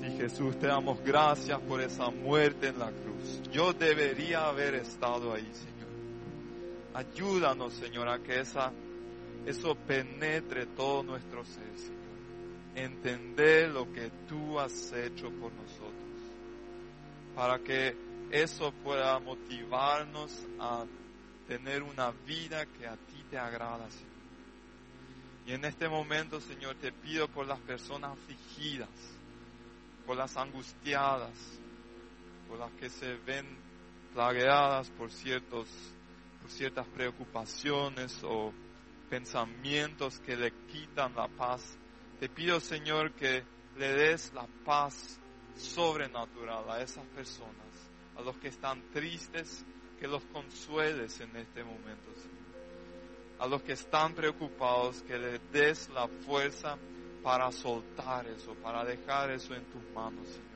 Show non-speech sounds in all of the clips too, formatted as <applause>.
Sí, Jesús, te damos gracias por esa muerte en la cruz. Yo debería haber estado ahí, Señor. Ayúdanos, Señor, a que esa, eso penetre todo nuestro ser, Señor. Entender lo que tú has hecho por nosotros. Para que eso pueda motivarnos a tener una vida que a ti te agrada, Señor. Y en este momento, Señor, te pido por las personas afligidas, por las angustiadas, por las que se ven plagueadas por ciertos por ciertas preocupaciones o pensamientos que le quitan la paz. Te pido, Señor, que le des la paz sobrenatural a esas personas, a los que están tristes, que los consueles en este momento, Señor. A los que están preocupados, que les des la fuerza para soltar eso, para dejar eso en tus manos, Señor.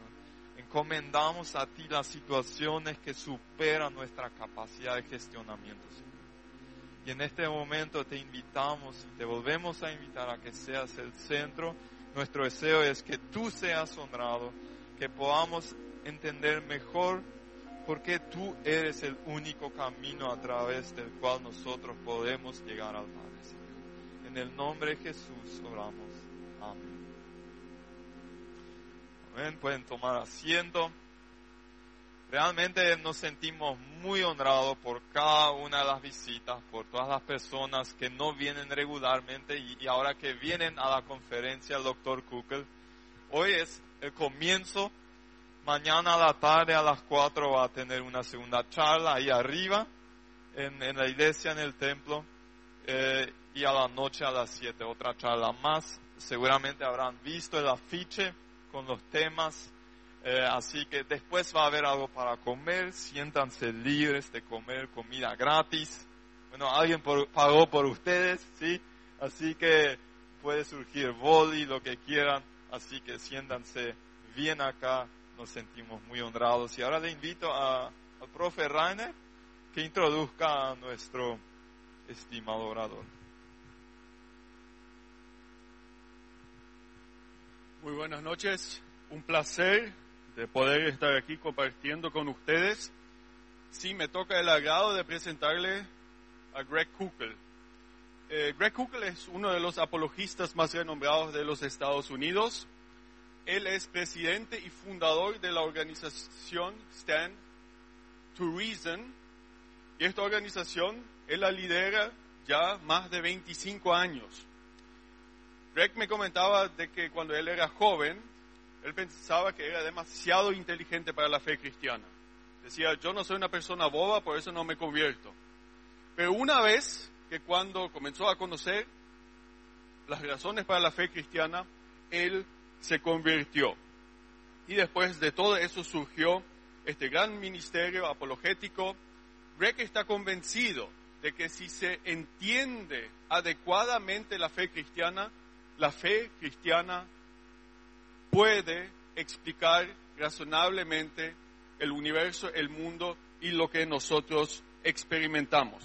Encomendamos a ti las situaciones que superan nuestra capacidad de gestionamiento, Señor. Y en este momento te invitamos y te volvemos a invitar a que seas el centro. Nuestro deseo es que tú seas honrado, que podamos entender mejor por qué tú eres el único camino a través del cual nosotros podemos llegar al Padre, Señor. En el nombre de Jesús oramos. Amén. Amén. Pueden tomar asiento. Realmente nos sentimos muy honrados por cada una de las visitas, por todas las personas que no vienen regularmente y, y ahora que vienen a la conferencia el doctor Kukel. Hoy es el comienzo. Mañana a la tarde a las 4 va a tener una segunda charla ahí arriba en, en la iglesia, en el templo. Eh, y a la noche a las 7 otra charla más. Seguramente habrán visto el afiche con los temas. Eh, así que después va a haber algo para comer. Siéntanse libres de comer comida gratis. Bueno, alguien por- pagó por ustedes, ¿sí? Así que puede surgir boli, lo que quieran. Así que siéntanse bien acá. Nos sentimos muy honrados. Y ahora le invito a- al profe Rainer que introduzca a nuestro estimado orador. Muy buenas noches, un placer de poder estar aquí compartiendo con ustedes. Sí, me toca el agrado de presentarle a Greg Kukel. Eh, Greg Kukel es uno de los apologistas más renombrados de los Estados Unidos. Él es presidente y fundador de la organización Stand to Reason. Y esta organización, él la lidera ya más de 25 años. Greg me comentaba de que cuando él era joven, él pensaba que era demasiado inteligente para la fe cristiana. Decía, yo no soy una persona boba, por eso no me convierto. Pero una vez que cuando comenzó a conocer las razones para la fe cristiana, él se convirtió. Y después de todo eso surgió este gran ministerio apologético. Greg está convencido de que si se entiende adecuadamente la fe cristiana, la fe cristiana puede explicar razonablemente el universo, el mundo y lo que nosotros experimentamos.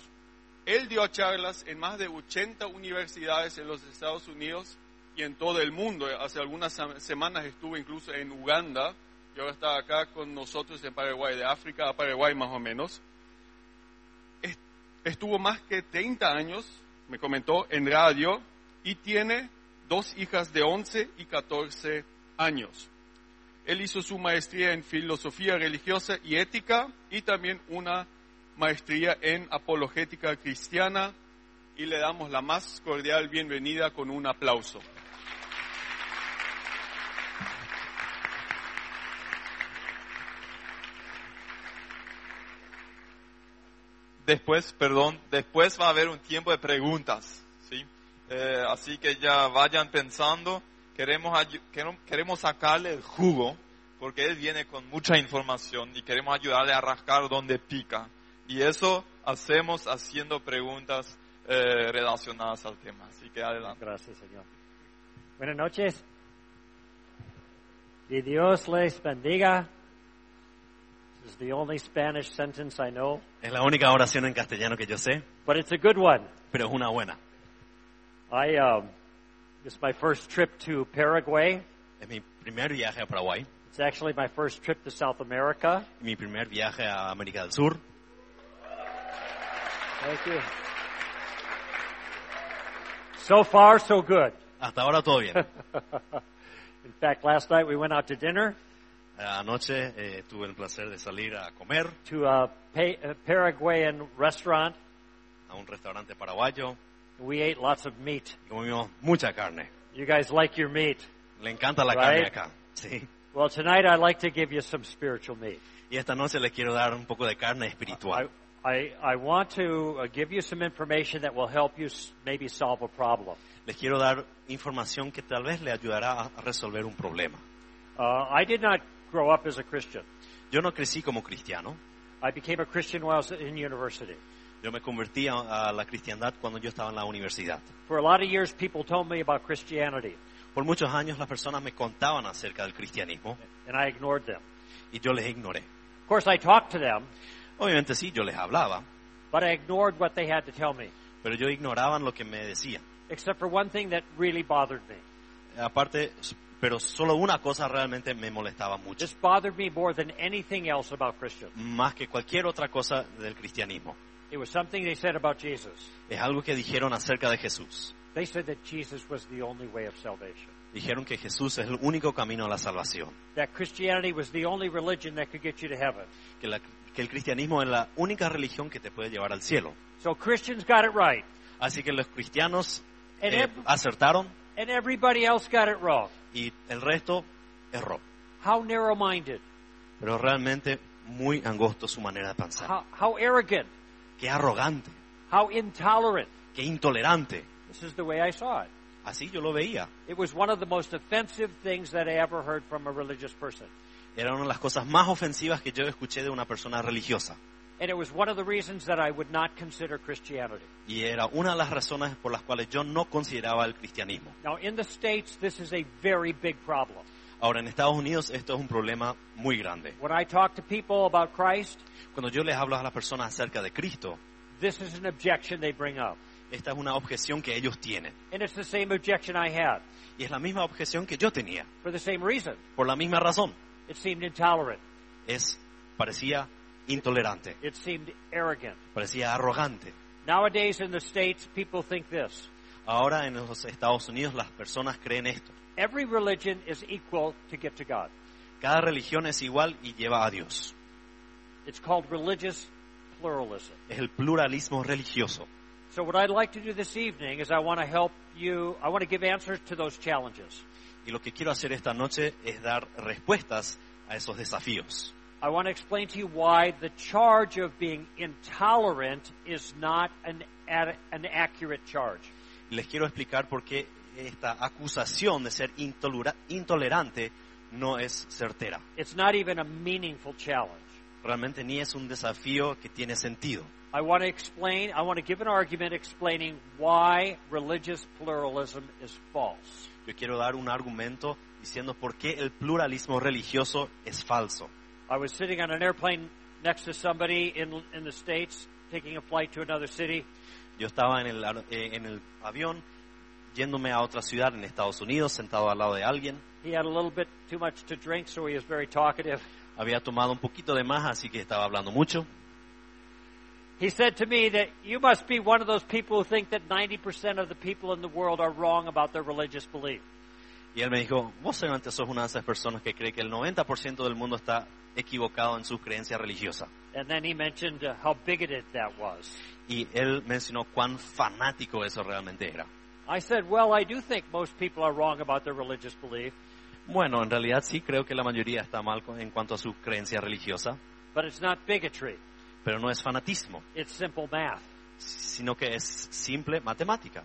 Él dio charlas en más de 80 universidades en los Estados Unidos y en todo el mundo. Hace algunas sem- semanas estuvo incluso en Uganda y ahora está acá con nosotros en Paraguay, de África a Paraguay más o menos. Est- Estuvo más que 30 años, me comentó, en radio y tiene dos hijas de 11 y 14 años. Él hizo su maestría en filosofía religiosa y ética y también una maestría en apologética cristiana y le damos la más cordial bienvenida con un aplauso. Después, perdón, después va a haber un tiempo de preguntas. Eh, así que ya vayan pensando, queremos, queremos, queremos sacarle el jugo, porque él viene con mucha información y queremos ayudarle a rascar donde pica. Y eso hacemos haciendo preguntas eh, relacionadas al tema. Así que adelante. Gracias, Señor. Buenas noches. Y Dios les bendiga. This is the only Spanish sentence I know, Es la única oración en castellano que yo sé, but it's a good one. pero es una buena. I um, this is my first trip to Paraguay. Es mi primer viaje a Paraguay, It's actually my first trip to South America. mi primer viaje a América del Sur. Thank you. So far, so good. Hasta ahora todo bien. <laughs> In fact, last night we went out to dinner Anoche eh, tuve el placer de salir a comer to a, pa- a Paraguayan restaurant. a un restaurante paraguayo We ate lots of meat. comimos mucha carne. You guys like your meat. Le encanta la Right. carne acá. Sí. Well, tonight I'd like to give you some spiritual meat. Y esta noche les quiero dar un poco de carne I, espiritual. I, I want to uh, give you some information that will help you maybe solve a problem. Les quiero dar información que tal vez le ayudará a resolver un problema. Uh, I did not grow up as a Christian. Yo no crecí como cristiano. I became a Christian while I was in university. Yo me convertí a, a la cristiandad cuando yo estaba en la universidad. For a lot of years, people told me about Christianity, Por muchos años las personas me contaban acerca del cristianismo and I ignored them. y yo les ignoré. Of course, I talked to them, Obviamente sí, yo les hablaba, but I ignored what they had to tell me, pero yo ignoraban lo que me decían. except for one thing that really bothered me. Aparte, pero solo una cosa realmente me molestaba mucho, This bothered me more than anything else about Christians. más que cualquier otra cosa del cristianismo. It was something they said about Jesus. Es algo que dijeron acerca de Jesús. They said that Jesus was the only way of salvation. Dijeron que Jesús es el único camino a la salvación, That Christianity was the only religion that could get you to heaven. que, la- que el cristianismo es la única religión que te puede llevar al cielo. So Christians got it right, Así que los cristianos and, eh, acertaron and everybody else got it wrong. y el resto erró. How narrow-minded, Pero realmente muy angosto su manera de pensar. how, how arrogant, Qué arrogante, how intolerant. qué intolerante. This is the way I saw it. Así yo lo veía. It was one of the most offensive things that I ever heard from a religious person. Era una de las cosas más ofensivas que yo escuché de una persona religiosa. And it was one of the reasons that I would not consider Christianity. Y era una de las razones por las cuales yo no consideraba el cristianismo. Now, in the States, this is a very big problem. Ahora, en Estados Unidos esto es un problema muy grande. When I talk to people about Christ, Cuando yo les hablo a las personas acerca de Cristo, this is an objection they bring up. esta es una objeción que ellos tienen. And it's the same objection I had Y es la misma objeción que yo tenía, for the same reason. por la misma razón. It seemed intolerant. Es, parecía intolerante, It seemed arrogant. parecía arrogante. Nowadays in the States, people think this. Ahora en los Estados Unidos las personas creen esto. Every religion is equal to get to God. Cada religión es igual y lleva a Dios. It's called religious pluralism. Es el pluralismo religioso. So what I'd like to do this evening is I want to help you, I want to give answers to those challenges. Y lo que quiero hacer esta noche es dar respuestas a esos desafíos. I want to explain to you why the charge of being intolerant is not an, an accurate charge. Les quiero explicar por qué esta acusación de ser intolera- intolerante no es certera. It's not even a meaningful challenge. Realmente ni es un desafío que tiene sentido. I want to explain, I want to give an argument explaining why religious pluralism is false. Yo quiero dar un argumento diciendo por qué el pluralismo religioso es falso. I was sitting on an airplane next to somebody in, in the States taking a flight to another city, Yo estaba en el, eh, en el avión yéndome a otra ciudad en Estados Unidos, sentado al lado de alguien. He had a little bit too much to drink, so he was very talkative. Había tomado un poquito de más, así que estaba hablando mucho. He said to me that you must be one of those people who think that 90% of the people in the world are wrong about their religious belief. Y él me dijo, vos seguramente sos una de esas personas que cree que el 90% del mundo está equivocado en su creencia religiosa. And then he mentioned uh, how bigoted that was. Y él mencionó cuán fanático eso realmente era. I said, well, I do think most people are wrong about their religious belief, Bueno, en realidad sí creo que la mayoría está mal en cuanto a su creencia religiosa, but it's not bigotry. pero no es fanatismo, It's simple math. sino que es simple matemática.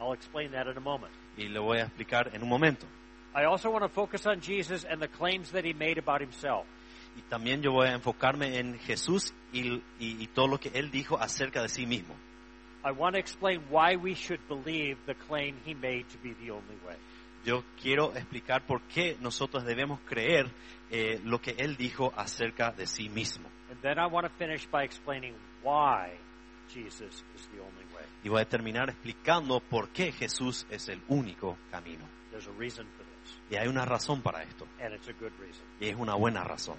I'll explain that in a moment. Y le voy a explicar en un momento. I also want to focus on Jesus and the claims that he made about himself. Y también yo voy a enfocarme en Jesús y, y- y todo lo que él dijo acerca de sí mismo. I want to explain why we should believe the claim he made to be the only way. Yo quiero explicar por qué nosotros debemos creer eh, lo que él dijo acerca de sí mismo. And then I want to finish by explaining why Jesus is the only way. Y voy a terminar explicando por qué Jesús es el único camino. There's a reason for this. Y hay una razón para esto. and it's a good reason. Y es una buena razón.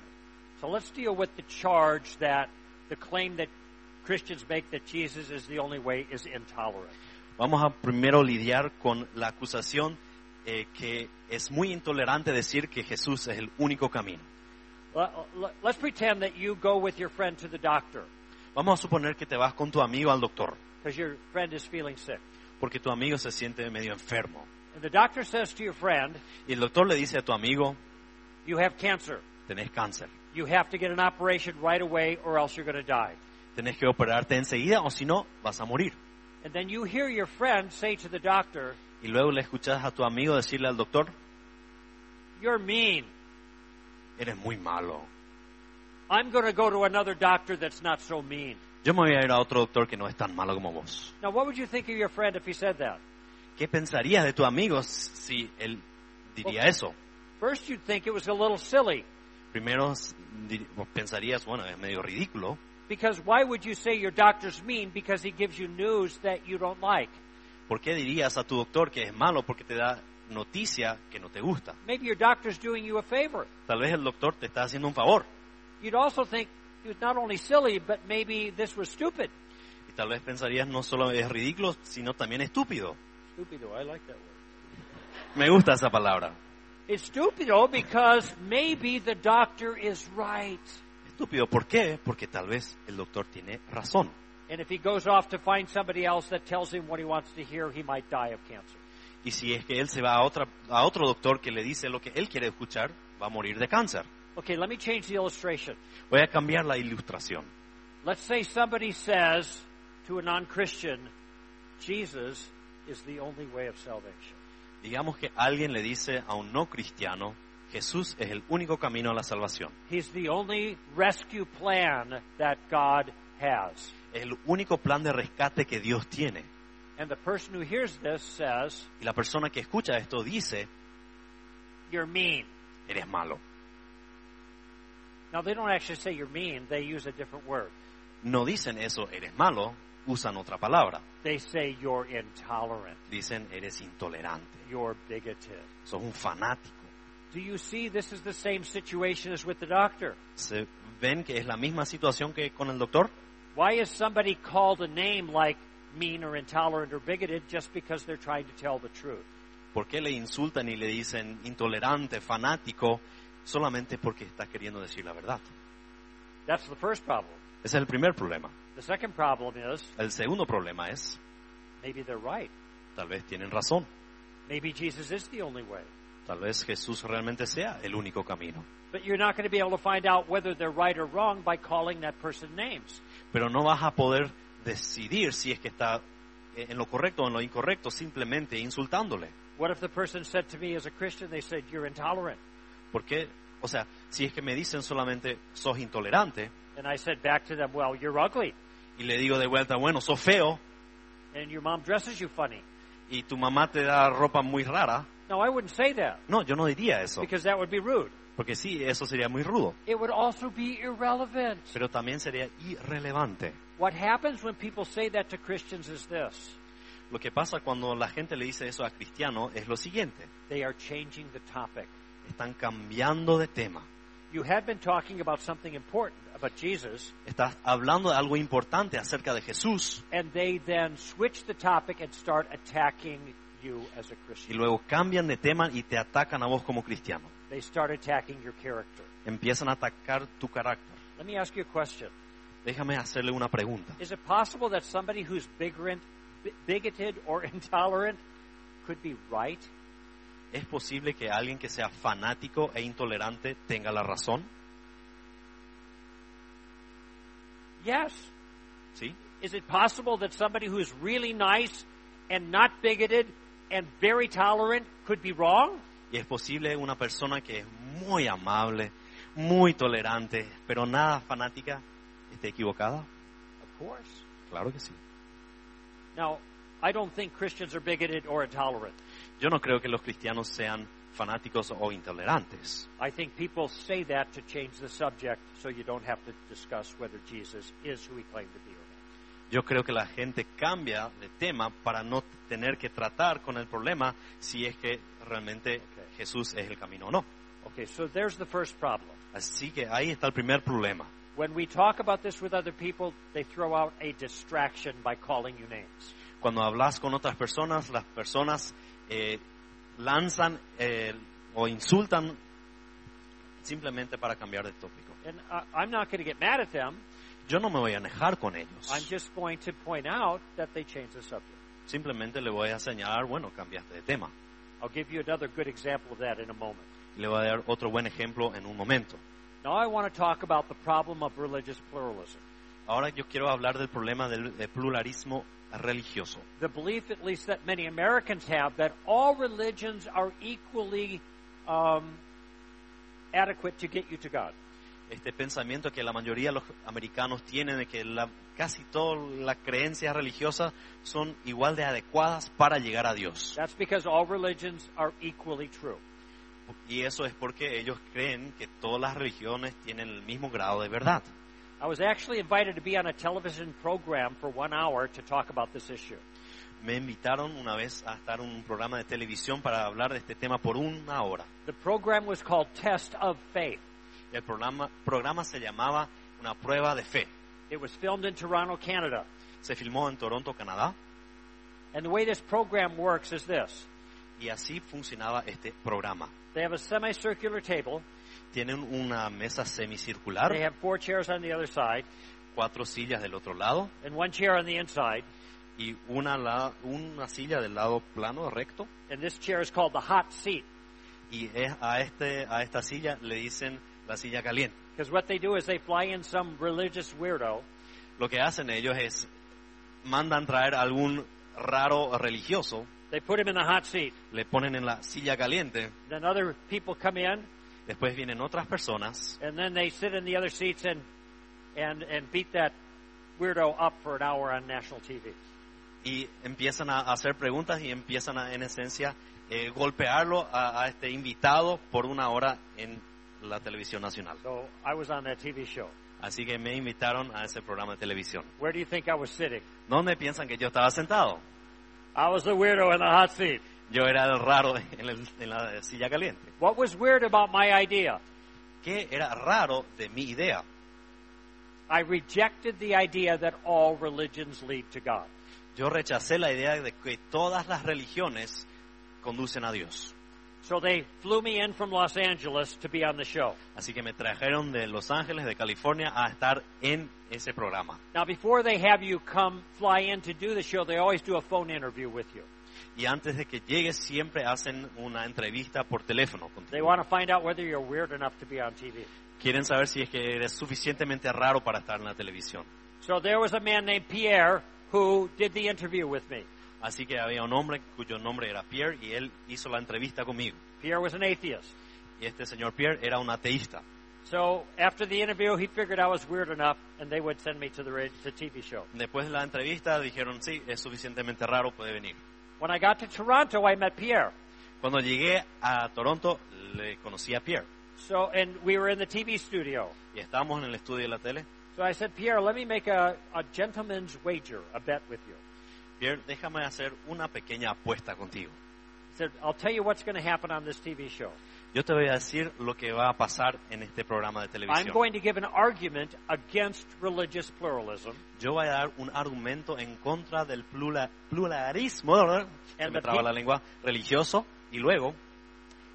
So let's deal with the charge that the claim that Christians make that Jesus is the only way is intolerant. Vamos a primero lidiar con la acusación eh, que es muy intolerante decir que Jesús es el único camino. Let- let- Let's pretend that you go with your friend to the doctor Vamos a suponer que te vas con tu amigo al doctor, because your friend is feeling sick. porque tu amigo se siente medio enfermo. And the doctor says to your friend, Y el doctor le dice a tu amigo, You have cancer. tenés cáncer, You have to get an operation right away or else you're going to die. tenés que operarte enseguida o si no, vas a morir. And then you hear your friend say to the doctor, Y luego le escuchas a tu amigo decirle al doctor, You're mean. eres muy malo. I'm going to go to another doctor that's not so mean. Yo me voy a ir a otro doctor que no es tan malo como vos. Now, what would you think of your friend if he said that? ¿Qué pensarías de tu amigo si él diría eso? First, you'd think it was a little silly Primero di- pensarías, bueno, es medio ridículo, because why would you say your doctor's mean because he gives you news that you don't like? ¿Por qué dirías a tu doctor que es malo porque te da noticia que no te gusta? Maybe your doctor's doing you a favor. Tal vez el doctor te está haciendo un favor You'd also think it was not only silly, but maybe this was stupid. y tal vez pensarías no solo es ridículo, sino también estúpido. Stupido, I like that word. Me gusta esa palabra. It's stupido because maybe the doctor is right. Estúpido, ¿por qué? Porque tal vez el doctor tiene razón. And if he goes off to find somebody else that tells him what he wants to hear, he might die of cancer. Y si es que él se va a, otra, a otro doctor que le dice lo que él quiere escuchar, va a morir de cáncer. Okay, let me change the illustration. Voy a cambiar la ilustración. Let's say somebody says to a non Christian, Jesus is the only way of salvation. Digamos que alguien le dice a un no cristiano, Jesús es el único camino a la salvación. He's the only rescue plan that God has. Es el único plan de rescate que Dios tiene. And the person who hears this says, Y la persona que escucha esto dice, You're mean. eres malo. Now, they don't actually say you're mean, they use a different word. No dicen eso, eres malo, usan otra palabra. They say you're intolerant, Dicen, eres intolerante, you're bigoted. sos un fanático. Do you see this is the same situation as with the doctor? ¿Se ven que es la misma situación que con el doctor? Why is somebody called a name like mean or intolerant or bigoted just because they're trying to tell the truth? ¿Por qué le insultan y le dicen intolerante, fanático, solamente porque está queriendo decir la verdad? That's the first problem. Ese es el primer problema. The second problem is El segundo problema es, maybe they're right. tal vez tienen razón. Maybe Jesus is the only way. Tal vez Jesús realmente sea el único camino. But you're not going to be able to find out whether they're right or wrong by calling that person names. Pero no vas a poder decidir si es que está en lo correcto o en lo incorrecto simplemente insultándole. What if the person said to me as a Christian, they said, You're intolerant? Porque, o sea, si es que me dicen solamente sos intolerante And I said back to them, Well, you're ugly. y le digo de vuelta, bueno, sos feo And your mom dresses you funny. Y tu mamá te da ropa muy rara, No, I wouldn't say that no, yo no diría eso, because that would be rude. porque sí, eso sería muy rudo, It would also be irrelevant. pero también sería irrelevante. What happens when people say that to Christians is this Lo que pasa cuando la gente le dice eso a cristiano es lo siguiente, they are changing the topic. están cambiando de tema. You have been talking about something important, about Jesus, Estás hablando de algo importante acerca de Jesús and they then switch the topic and start attacking you as a Christian. Y luego cambian de tema y te atacan a vos como cristiano. They start attacking your character. Empiezan a atacar tu carácter. Let me ask you a question. Déjame hacerle una pregunta. Is it possible that somebody who's bigoted, bigoted or <laughs> intolerant could be right? ¿Es posible que alguien que sea fanático e intolerante tenga la razón? Yes. ¿Sí? Is it possible that somebody who's really nice and not bigoted and very tolerant could be wrong? ¿Y es posible una persona que es muy amable, muy tolerante, pero nada fanática, esté equivocada? Of course. Claro que sí. Now, I don't think Christians are bigoted or intolerant. Yo no creo que los cristianos sean fanáticos o intolerantes. I think people say that to change the subject so you don't have to discuss whether Jesus is who he claimed to be or not. Yo creo que la gente cambia de tema para no tener que tratar con el problema si es que realmente Jesús es el camino o no. Okay, so there's the first problem. Así que ahí está el primer problema. When we talk about this with other people, they throw out a distraction by calling you names. Cuando hablas con otras personas, las personas eh, lanzan eh, o insultan simplemente para cambiar de tópico. And I'm not going to get mad at them. Yo no me voy a enojar con ellos. I'm just going to point out that they changed the subject. Simplemente le voy a señalar, bueno, cambiaste de tema. I'll give you another good example of that in a moment. Le voy a dar otro buen ejemplo en un momento. Now, I want to talk about the problem of religious pluralism. Ahora yo quiero hablar del problema del, del pluralismo religioso. The belief, at least, that many Americans have that all religions are equally um, adequate to get you to God. Este pensamiento que la mayoría de los americanos tienen de que la- casi todas las creencias religiosas son igual de adecuadas para llegar a Dios. That's because all religions are equally true. Y eso es porque ellos creen que todas las religiones tienen el mismo grado de verdad. I was actually invited to be on a television program for one hour to talk about this issue. Me invitaron una vez a estar en un programa de televisión para hablar de este tema por una hora. The program was called Test of Faith. El programa, programa se llamaba Una prueba de fe. It was filmed in Toronto, Canada. Se filmó en Toronto, Canadá, And the way this program works is this y así funcionaba este programa. they have a semicircular table, Tienen una mesa they semicircular, have four chairs on the other side, cuatro sillas del otro lado and one chair on the inside. y una, la- una silla del lado plano, recto. And this chair is called the hot seat. Y es a, este, a esta silla le dicen la silla caliente. Because what they do is they fly in some religious weirdo, Lo que hacen ellos es mandan traer algún raro religioso, they put him in the hot seat. le ponen en la silla caliente, Then other people come in, después vienen otras personas and then they sit in the other seats and, and, and beat that weirdo up for an hour on national TV. y empiezan a hacer preguntas y empiezan a, en esencia, eh, golpearlo a, a este invitado por una hora en la televisión nacional. So I was on that TV show. Así que me invitaron a ese programa de televisión. Where do you think I was sitting? ¿Dónde piensan que yo estaba sentado? I was the weirdo in the hot seat. Yo era el raro en, el- en la silla caliente. What was weird about my idea? ¿Qué era raro de mi idea? I rejected the idea that all religions lead to God. Yo rechacé la idea de que todas las religiones conducen a Dios. So they flew me in from Los Angeles to be on the show. Así que me trajeron de Los Ángeles, de California, a estar en ese programa. Now, before they have you come fly in to do the show, they always do a phone interview with you. Y antes de que llegues, siempre hacen una entrevista por teléfono They want to find out whether you're weird enough to be on TV. Quieren saber si es que eres suficientemente raro para estar en la televisión. So there was a man named Pierre who did the interview with me. Así que había un hombre cuyo nombre era Pierre y él hizo la entrevista conmigo. Pierre was an atheist. Y este señor Pierre era un ateísta. So after the interview, he figured I was weird enough, and they would send me to the to TV show. Después de la entrevista dijeron, sí, es suficientemente raro, puede venir. When I got to Toronto, I met Pierre. Cuando llegué a Toronto, le conocí a Pierre. So and we were in the TV studio. Y estábamos en el estudio de la tele. So I said, Pierre, let me make a, a gentleman's wager, a bet with you. Pierre, déjame hacer una pequeña apuesta contigo. He said, I'll tell you what's going to happen on this TV show. Yo te voy a decir lo que va a pasar en este programa de I'm televisión. going to give an argument against religious pluralism. Yo voy a dar un argumento en contra del plura- pluralismo, se And me the traba la lengua, religioso, y luego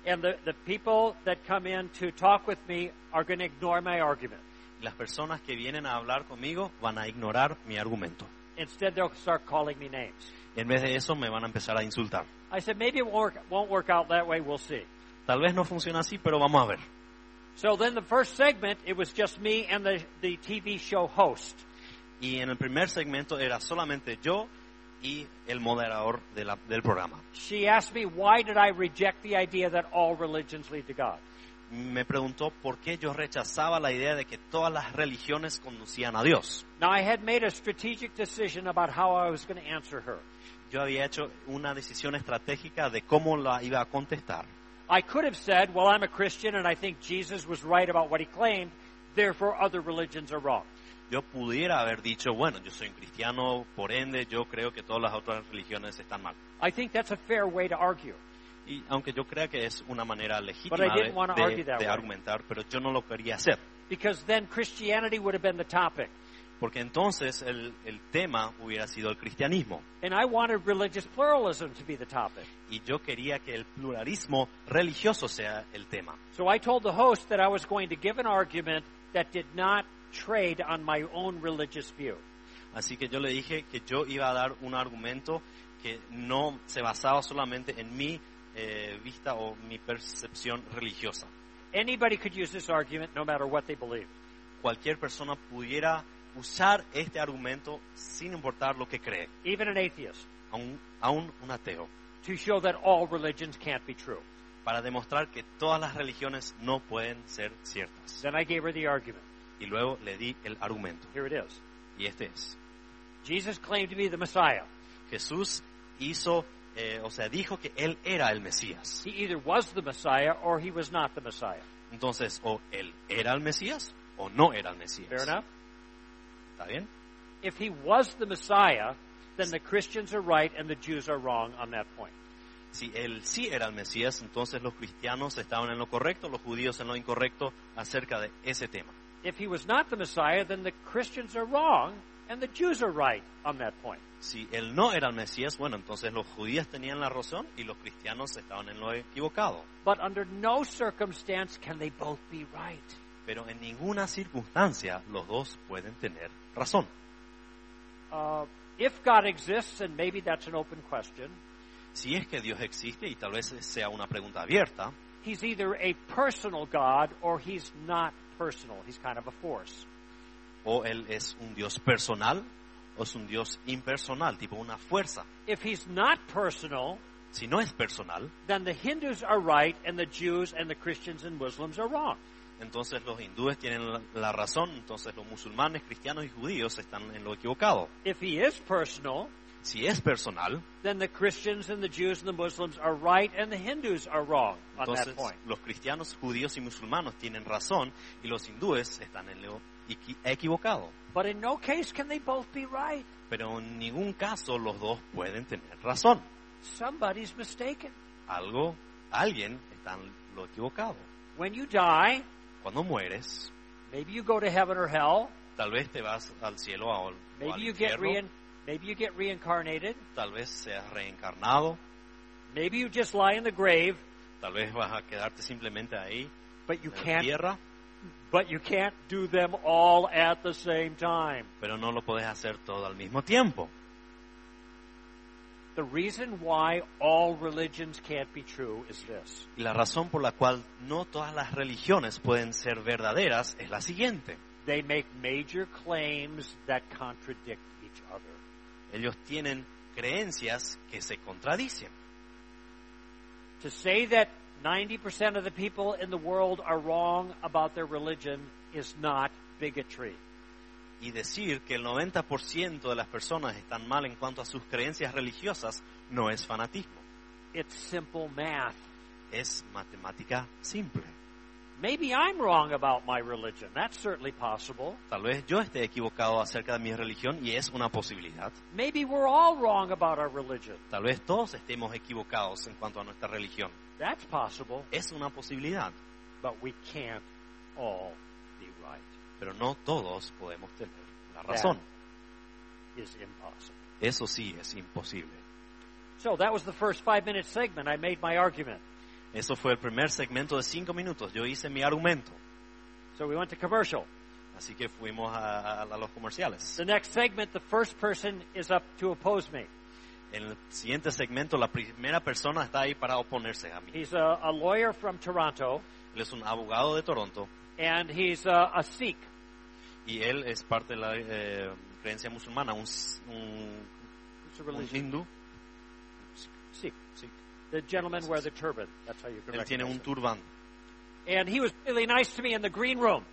And the, the people that come in to talk with me are going to ignore my argument. las personas que vienen a hablar conmigo van a ignorar mi argumento. Instead, they'll start calling me names. En vez de eso me van a empezar a insultar. I said, maybe it won't work, won't work out that way. We'll see. Tal vez no funciona así, pero vamos a ver. So then the first segment, it was just me and the, the TV show host. Y en el primer segmento era solamente yo y el moderador de la- del programa. She asked me, why did I reject the idea that all religions lead to God? Me preguntó por qué yo rechazaba la idea de que todas las religiones conducían a Dios. Now, I had made a strategic decision about how I was going to answer her. Yo había hecho una decisión estratégica de cómo la iba a contestar. I could have said, well, I'm a Christian and I think Jesus was right about what he claimed, therefore other religions are wrong. Yo pudiera haber dicho, bueno, yo soy un cristiano, por ende yo creo que todas las otras religiones están mal. I think that's a fair way to argue. Y aunque yo crea que es una manera But I legítima didn't de, de- argue that de way. argumentar, pero yo no lo quería hacer. Because then Christianity would have been the topic. Porque entonces el, el tema hubiera sido el cristianismo. And I wanted religious pluralism to be the topic. Y yo quería que el pluralismo religioso sea el tema. So I told the host that I was going to give an argument that did not trade on my own religious view. Así que yo le dije que yo iba a dar un argumento que no se basaba solamente en mi eh, vista o mi percepción religiosa. Anybody could use this argument no matter what they believe. Cualquier persona pudiera usar este argumento sin importar lo que cree, even an atheist, aún, aún un ateo, to show that all religions can't be true. para demostrar que todas las religiones no pueden ser ciertas. Then I gave her the argument. Y luego le di el argumento. Here it is. Y este es. Jesus claimed to be the Messiah. Jesús hizo, eh, o sea, dijo que él era el Mesías. He either was the Messiah or he was not the Messiah. Entonces, o él era el Mesías o no era el Mesías. Fair enough? ¿Está bien? If he was the Messiah, then the Christians are right and the Jews are wrong on that point. Si él sí era el Mesías, entonces los cristianos estaban en lo correcto, los judíos en lo incorrecto acerca de ese tema. If he was not the Messiah, then the Christians are wrong and the Jews are right on that point. Si él no era el Mesías, bueno, entonces los judíos tenían la razón y los cristianos estaban en lo equivocado. But under no circumstance can they both be right. Pero en ninguna circunstancia los dos pueden tener razón. Uh, if God exists, and maybe that's an open question, Si es que Dios existe, y tal vez sea una pregunta abierta, he's either a personal God or he's not personal. He's kind of a force. o Él es un Dios personal o es un Dios impersonal, tipo una fuerza. If he's not personal, Si no es personal, then the Hindus are right and the Jews and the Christians and Muslims are wrong. Entonces los hindúes tienen la, razón, entonces los musulmanes, cristianos y judíos están en lo equivocado. If he is personal, Si es personal, then the Christians and the Jews and the Muslims are right and the Hindus are wrong on entonces that point. los cristianos, judíos y musulmanos tienen razón y los hindúes están en lo equi- equivocado. But in no case can they both be right. Pero en ningún caso los dos pueden tener razón. Somebody's mistaken. Algo, alguien está en lo equivocado. When you die, Cuando mueres, maybe you go to heaven or hell, tal vez te vas al cielo o al, o maybe al you get infierno, rein, maybe you get reincarnated, tal vez seas reencarnado, maybe you just lie in the grave, tal vez vas a quedarte simplemente ahí but you en la can't tierra, but you can't do them all at the same time. pero no lo puedes hacer todo al mismo tiempo. Y la razón por la cual no todas las religiones pueden ser verdaderas es la siguiente. They make major claims that contradict each other. Ellos tienen creencias que se contradicen. To say that 90% of the people in the world are wrong about their religion is not bigotry. Y decir que el 90% de las personas están mal en cuanto a sus creencias religiosas no es fanatismo, It's simple math. es matemática simple. Maybe I'm wrong about my religion. That's certainly possible. Tal vez yo esté equivocado acerca de mi religión y es una posibilidad. Maybe we're all wrong about our religion. Tal vez todos estemos equivocados en cuanto a nuestra religión. That's possible, Es una posibilidad, but we can't all. Pero no todos podemos tener la razón. Is impossible. Eso sí es imposible. So that was the first five minute segment. I made my argument. Eso fue el primer segmento de cinco minutos. Yo hice mi argumento. So we went to commercial. Así que fuimos a, a- a los comerciales. The next segment, the first person is up to oppose me. En el siguiente segmento, la primera persona está ahí para oponerse a mí. He's a, a lawyer from Toronto, Él es un abogado de Toronto and he's a, a Sikh. Y él es parte de la eh, creencia musulmana, un, un, a un hindú. Sikh. The gentleman wear the turban. That's how you can Él tiene un him. turbán. And he was really nice to me in the green room,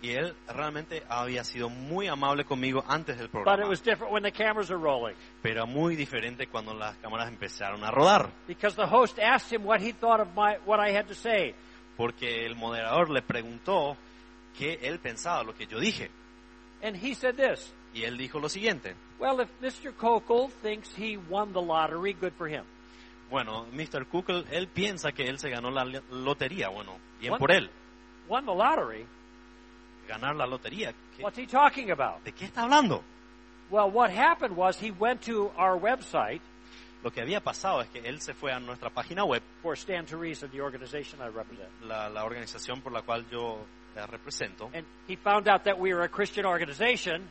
Y él realmente había sido muy amable conmigo antes del but it programa, was different when the cameras are rolling. pero muy diferente cuando las cámaras empezaron a rodar, Because the host asked him what he thought of my what I had to say. porque el moderador le preguntó qué él pensaba lo que yo dije. And he said this Y él dijo lo siguiente, Well, if Mr. Kokel thinks he won the lottery, good for him. Bueno, Mr. Kukl, él piensa que él se ganó la lotería. Bueno, bien What? por él. Won the lottery? Ganar la lotería. ¿Qué- What's he talking about? ¿De qué está hablando? Well, what happened was he went to our website Lo que había pasado es que él se fue a nuestra página web, for Stand to Reason, the organization I represent. la, la organización por la cual yo represento, And he found out that we were a Christian organization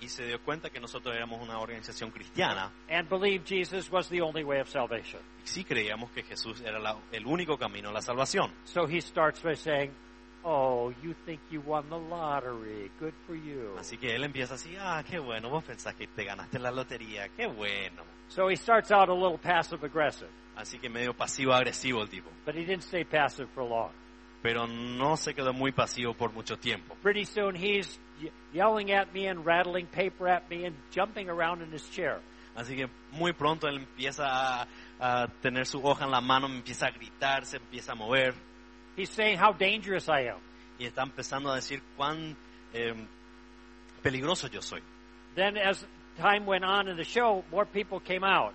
y se dio cuenta que nosotros éramos una organización cristiana and believed Jesus was the only way of salvation. y sí creíamos que Jesús era la- el único camino a la salvación. So he starts by saying, Oh, you think you won the lottery. Good for you. Así que él empieza así, ah, qué bueno, vos pensás que te ganaste la lotería, qué bueno. So he starts out a little passive aggressive, Así que medio pasivo-agresivo el tipo. but he didn't stay passive for long. Pero no se quedó muy pasivo por mucho tiempo. Pretty soon he's yelling at me and rattling paper at me and jumping around in his chair. Así que muy pronto él empieza a, a tener su hoja en la mano, empieza a gritar, se empieza a mover He's saying how dangerous I am. y está empezando a decir cuán eh, peligroso yo soy. Then, as time went on in the show, more people came out.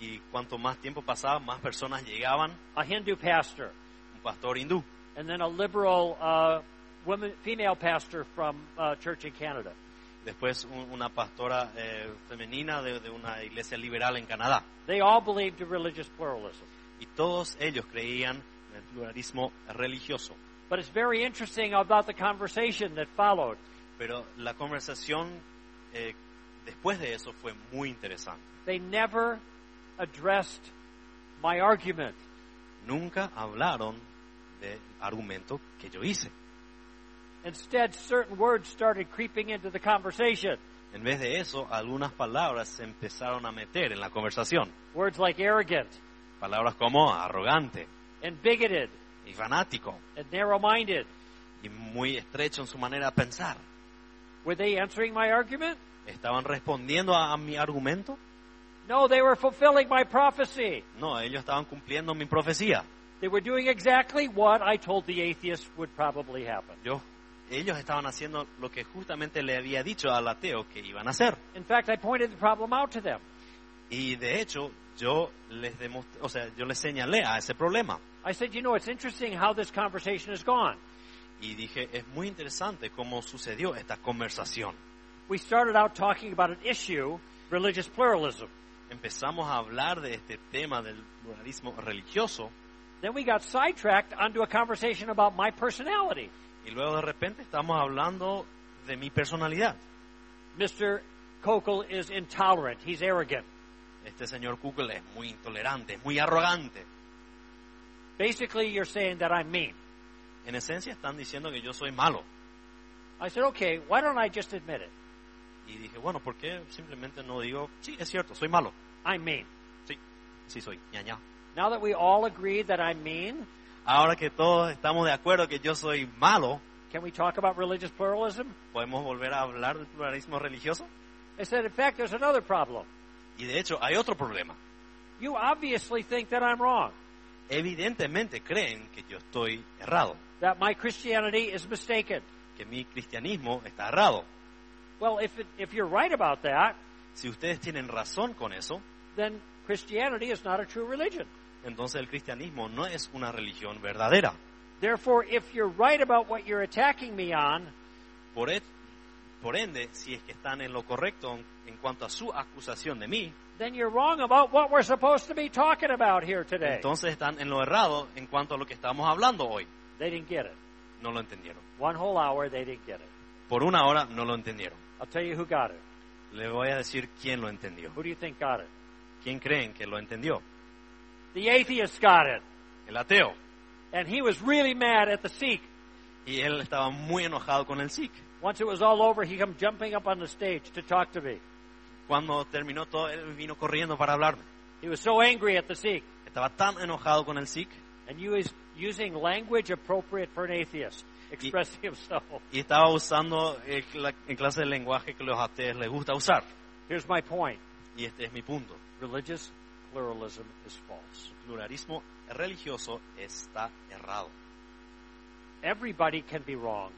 Y cuanto más tiempo pasaba, más personas llegaban, A Hindu pastor, un pastor hindú, and then a liberal uh, woman, female pastor from uh, church in Canada. después un- una pastora eh, femenina de, de una iglesia liberal en Canadá. They all believed in religious pluralism. Y todos ellos creían en el pluralismo religioso. But it's very interesting about the conversation that followed. Pero la conversación eh, después de eso fue muy interesante. They never addressed my argument. Nunca hablaron argumento que yo hice. Instead, certain words started creeping into the conversation. En vez de eso, algunas palabras se empezaron a meter en la conversación. Words like arrogant Palabras como arrogante and bigoted y fanático and narrow minded. y muy estrecho en su manera de pensar. Were they answering my argument? ¿Estaban respondiendo a, a mi argumento? No, they were fulfilling my prophecy. No, ellos estaban cumpliendo mi profecía. They were doing exactly what I told the atheist would probably happen. Yo, ellos estaban haciendo lo que justamente le había dicho al ateo que iban a hacer. In fact, I pointed the problem out to them. Y de hecho, yo les demostré, o sea, yo les señalé a ese problema. I said, you know, it's interesting how this conversation has gone. Y dije, es muy interesante cómo sucedió esta conversación. We started out talking about an issue, religious pluralism. Empezamos a hablar de este tema del pluralismo religioso Then we got sidetracked onto a conversation about my personality. y luego de repente estamos hablando de mi personalidad. Mr. Kokel is intolerant. He's arrogant. Este señor Kugel es muy intolerante, es muy arrogante. Basically, you're saying that I'm mean. En esencia están diciendo que yo soy malo. I said, okay, why don't I just admit it? Y dije, bueno, ¿por qué simplemente no digo, sí, es cierto, soy malo? I'm mean. Sí, sí soy, ñaña. Now that we all agree that I'm mean, Ahora que todos estamos de acuerdo que yo soy malo, can we talk about religious pluralism? ¿podemos volver a hablar del pluralismo religioso? I said, in fact, there's another problem. Y de hecho, hay otro problema. You obviously think that I'm wrong, Evidentemente creen que yo estoy errado, that my Christianity is mistaken. que mi cristianismo está errado. Well, if, it, if you're right about that, Si ustedes tienen razón con eso, then Christianity is not a true religion. Entonces el cristianismo no es una religión verdadera. Therefore, if you're right about what you're attacking me on, Por, e- por ende, si es que están en lo correcto en, en cuanto a su acusación de mí, then you're wrong about what we're supposed to be talking about here today. entonces están en lo errado en cuanto a lo que estamos hablando hoy. They didn't get it. No lo entendieron. One whole hour, they didn't get it. Por una hora no lo entendieron. I'll tell you who got it. Le voy a decir quién lo entendió. Who do you think got it? ¿Quién creen que lo entendió? The atheist got it. El ateo. And he was really mad at the Sikh. Y él estaba muy enojado con el Sikh. Once it was all over, he come jumping up on the stage to talk to me. Cuando terminó todo, él vino corriendo para hablarme. He was so angry at the Sikh. Estaba tan enojado con el Sikh And he was using language appropriate for an atheist, expressing himself. y estaba usando el, la, el clase de lenguaje que los ateos les gusta usar. Here's my point. Y este es mi punto. Religious pluralism is false. El pluralismo religioso está errado. Everybody can be wrong,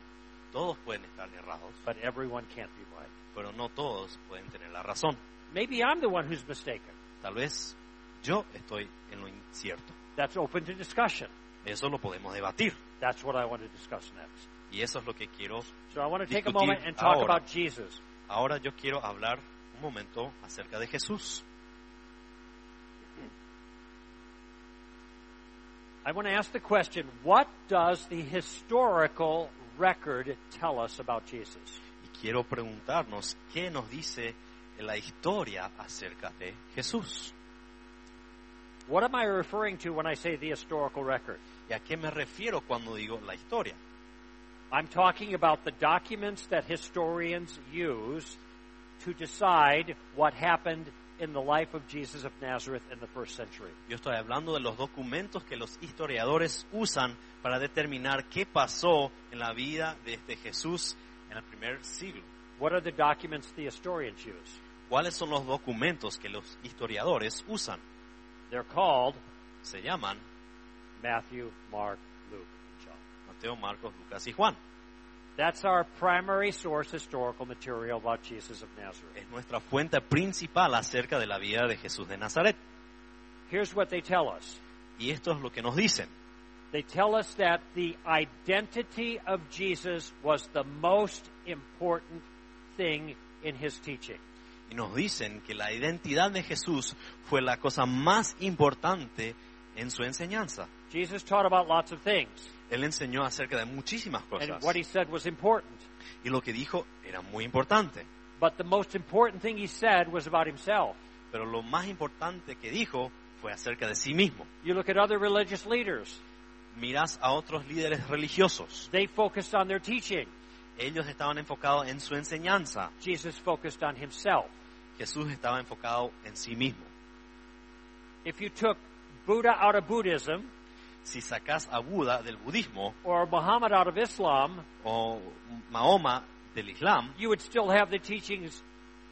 Todos pueden estar errados, but everyone can't be right. pero no todos pueden tener la razón. Maybe I'm the one who's mistaken. Tal vez Yo estoy en lo incierto. That's open to discussion. Eso lo podemos debatir. That's what I want to discuss next. Y eso es lo que quiero. So I want to take a Discutir moment and talk ahora. about Jesus. Ahora yo quiero hablar un momento acerca de Jesús. I want to ask the question what does the historical record tell us about Jesus? Y quiero preguntarnos qué nos dice la historia acerca de Jesús. What am I referring to when I say the historical record? ¿Y a qué me refiero cuando digo la historia? I'm talking about the documents that historians use to decide what happened in the life of Jesus of Nazareth in the first century. Yo estoy hablando de los documentos que los historiadores usan para determinar qué pasó en la vida de este Jesús en el primer siglo. What are the documents the historians use? ¿Cuáles son los documentos que los historiadores usan? They're called Se llaman Matthew, Mark, Luke, and John. Mateo, Marcos, Lucas y Juan. That's our primary source historical material about Jesus of Nazareth. Es nuestra fuente principal acerca de la vida de Jesús de Nazaret. Here's what they tell us. Y esto es lo que nos dicen. They tell us that the identity of Jesus was the most important thing in his teaching. Y nos dicen que la identidad de Jesús fue la cosa más importante en su enseñanza. Jesus taught about lots of things, Él enseñó acerca de muchísimas and cosas. what he said was important. Y lo que dijo era muy importante. But the most important thing he said was about himself. Pero lo más importante que dijo fue acerca de sí mismo. You look at other religious leaders, Mirás a otros líderes religiosos. they focused on their teaching. Ellos estaban enfocados en su enseñanza. Jesus focused on himself. Jesús estaba enfocado en sí mismo. If you took Buddha out of Buddhism Si sacás a Buda del budismo or Muhammad out of Islam, o Mahoma del Islam, you would still have the teachings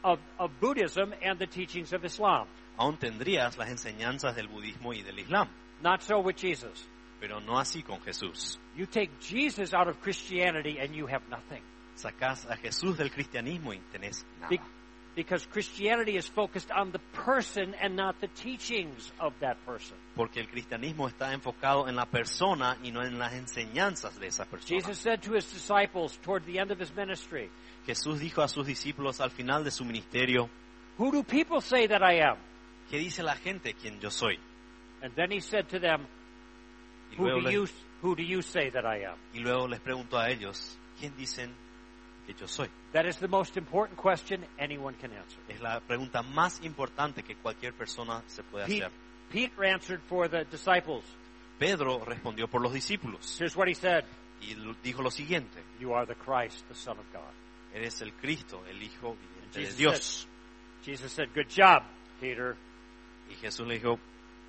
of, of Buddhism and the teachings of Islam. aún tendrías las enseñanzas del budismo y del Islam. Not so with Jesus. Pero no así con Jesús. You take Jesus out of Christianity and you have nothing. Sacás a Jesús del cristianismo y tenés nada. Be- because Christianity is focused on the person and not the teachings of that person. Porque el cristianismo está enfocado en la persona y no en las enseñanzas de esa persona. Jesus said to his disciples toward the end of his ministry, Jesús dijo a sus discípulos al final de su ministerio, Who do people say that I am? ¿qué dice la gente quien yo soy? And then he said to them, Who do les, you, who do you say that I am? y luego les preguntó a ellos, ¿quién dicen que yo soy? That is the most important question anyone can answer. Es la pregunta más importante que cualquier persona se puede Pete, hacer. Peter answered for the disciples. Pedro respondió por los discípulos Here's what he said y dijo lo siguiente, You are the Christ, the Son of God. eres el Cristo, el Hijo de Jesus Dios. Jesus said, Good job, Peter. Y Jesús le dijo,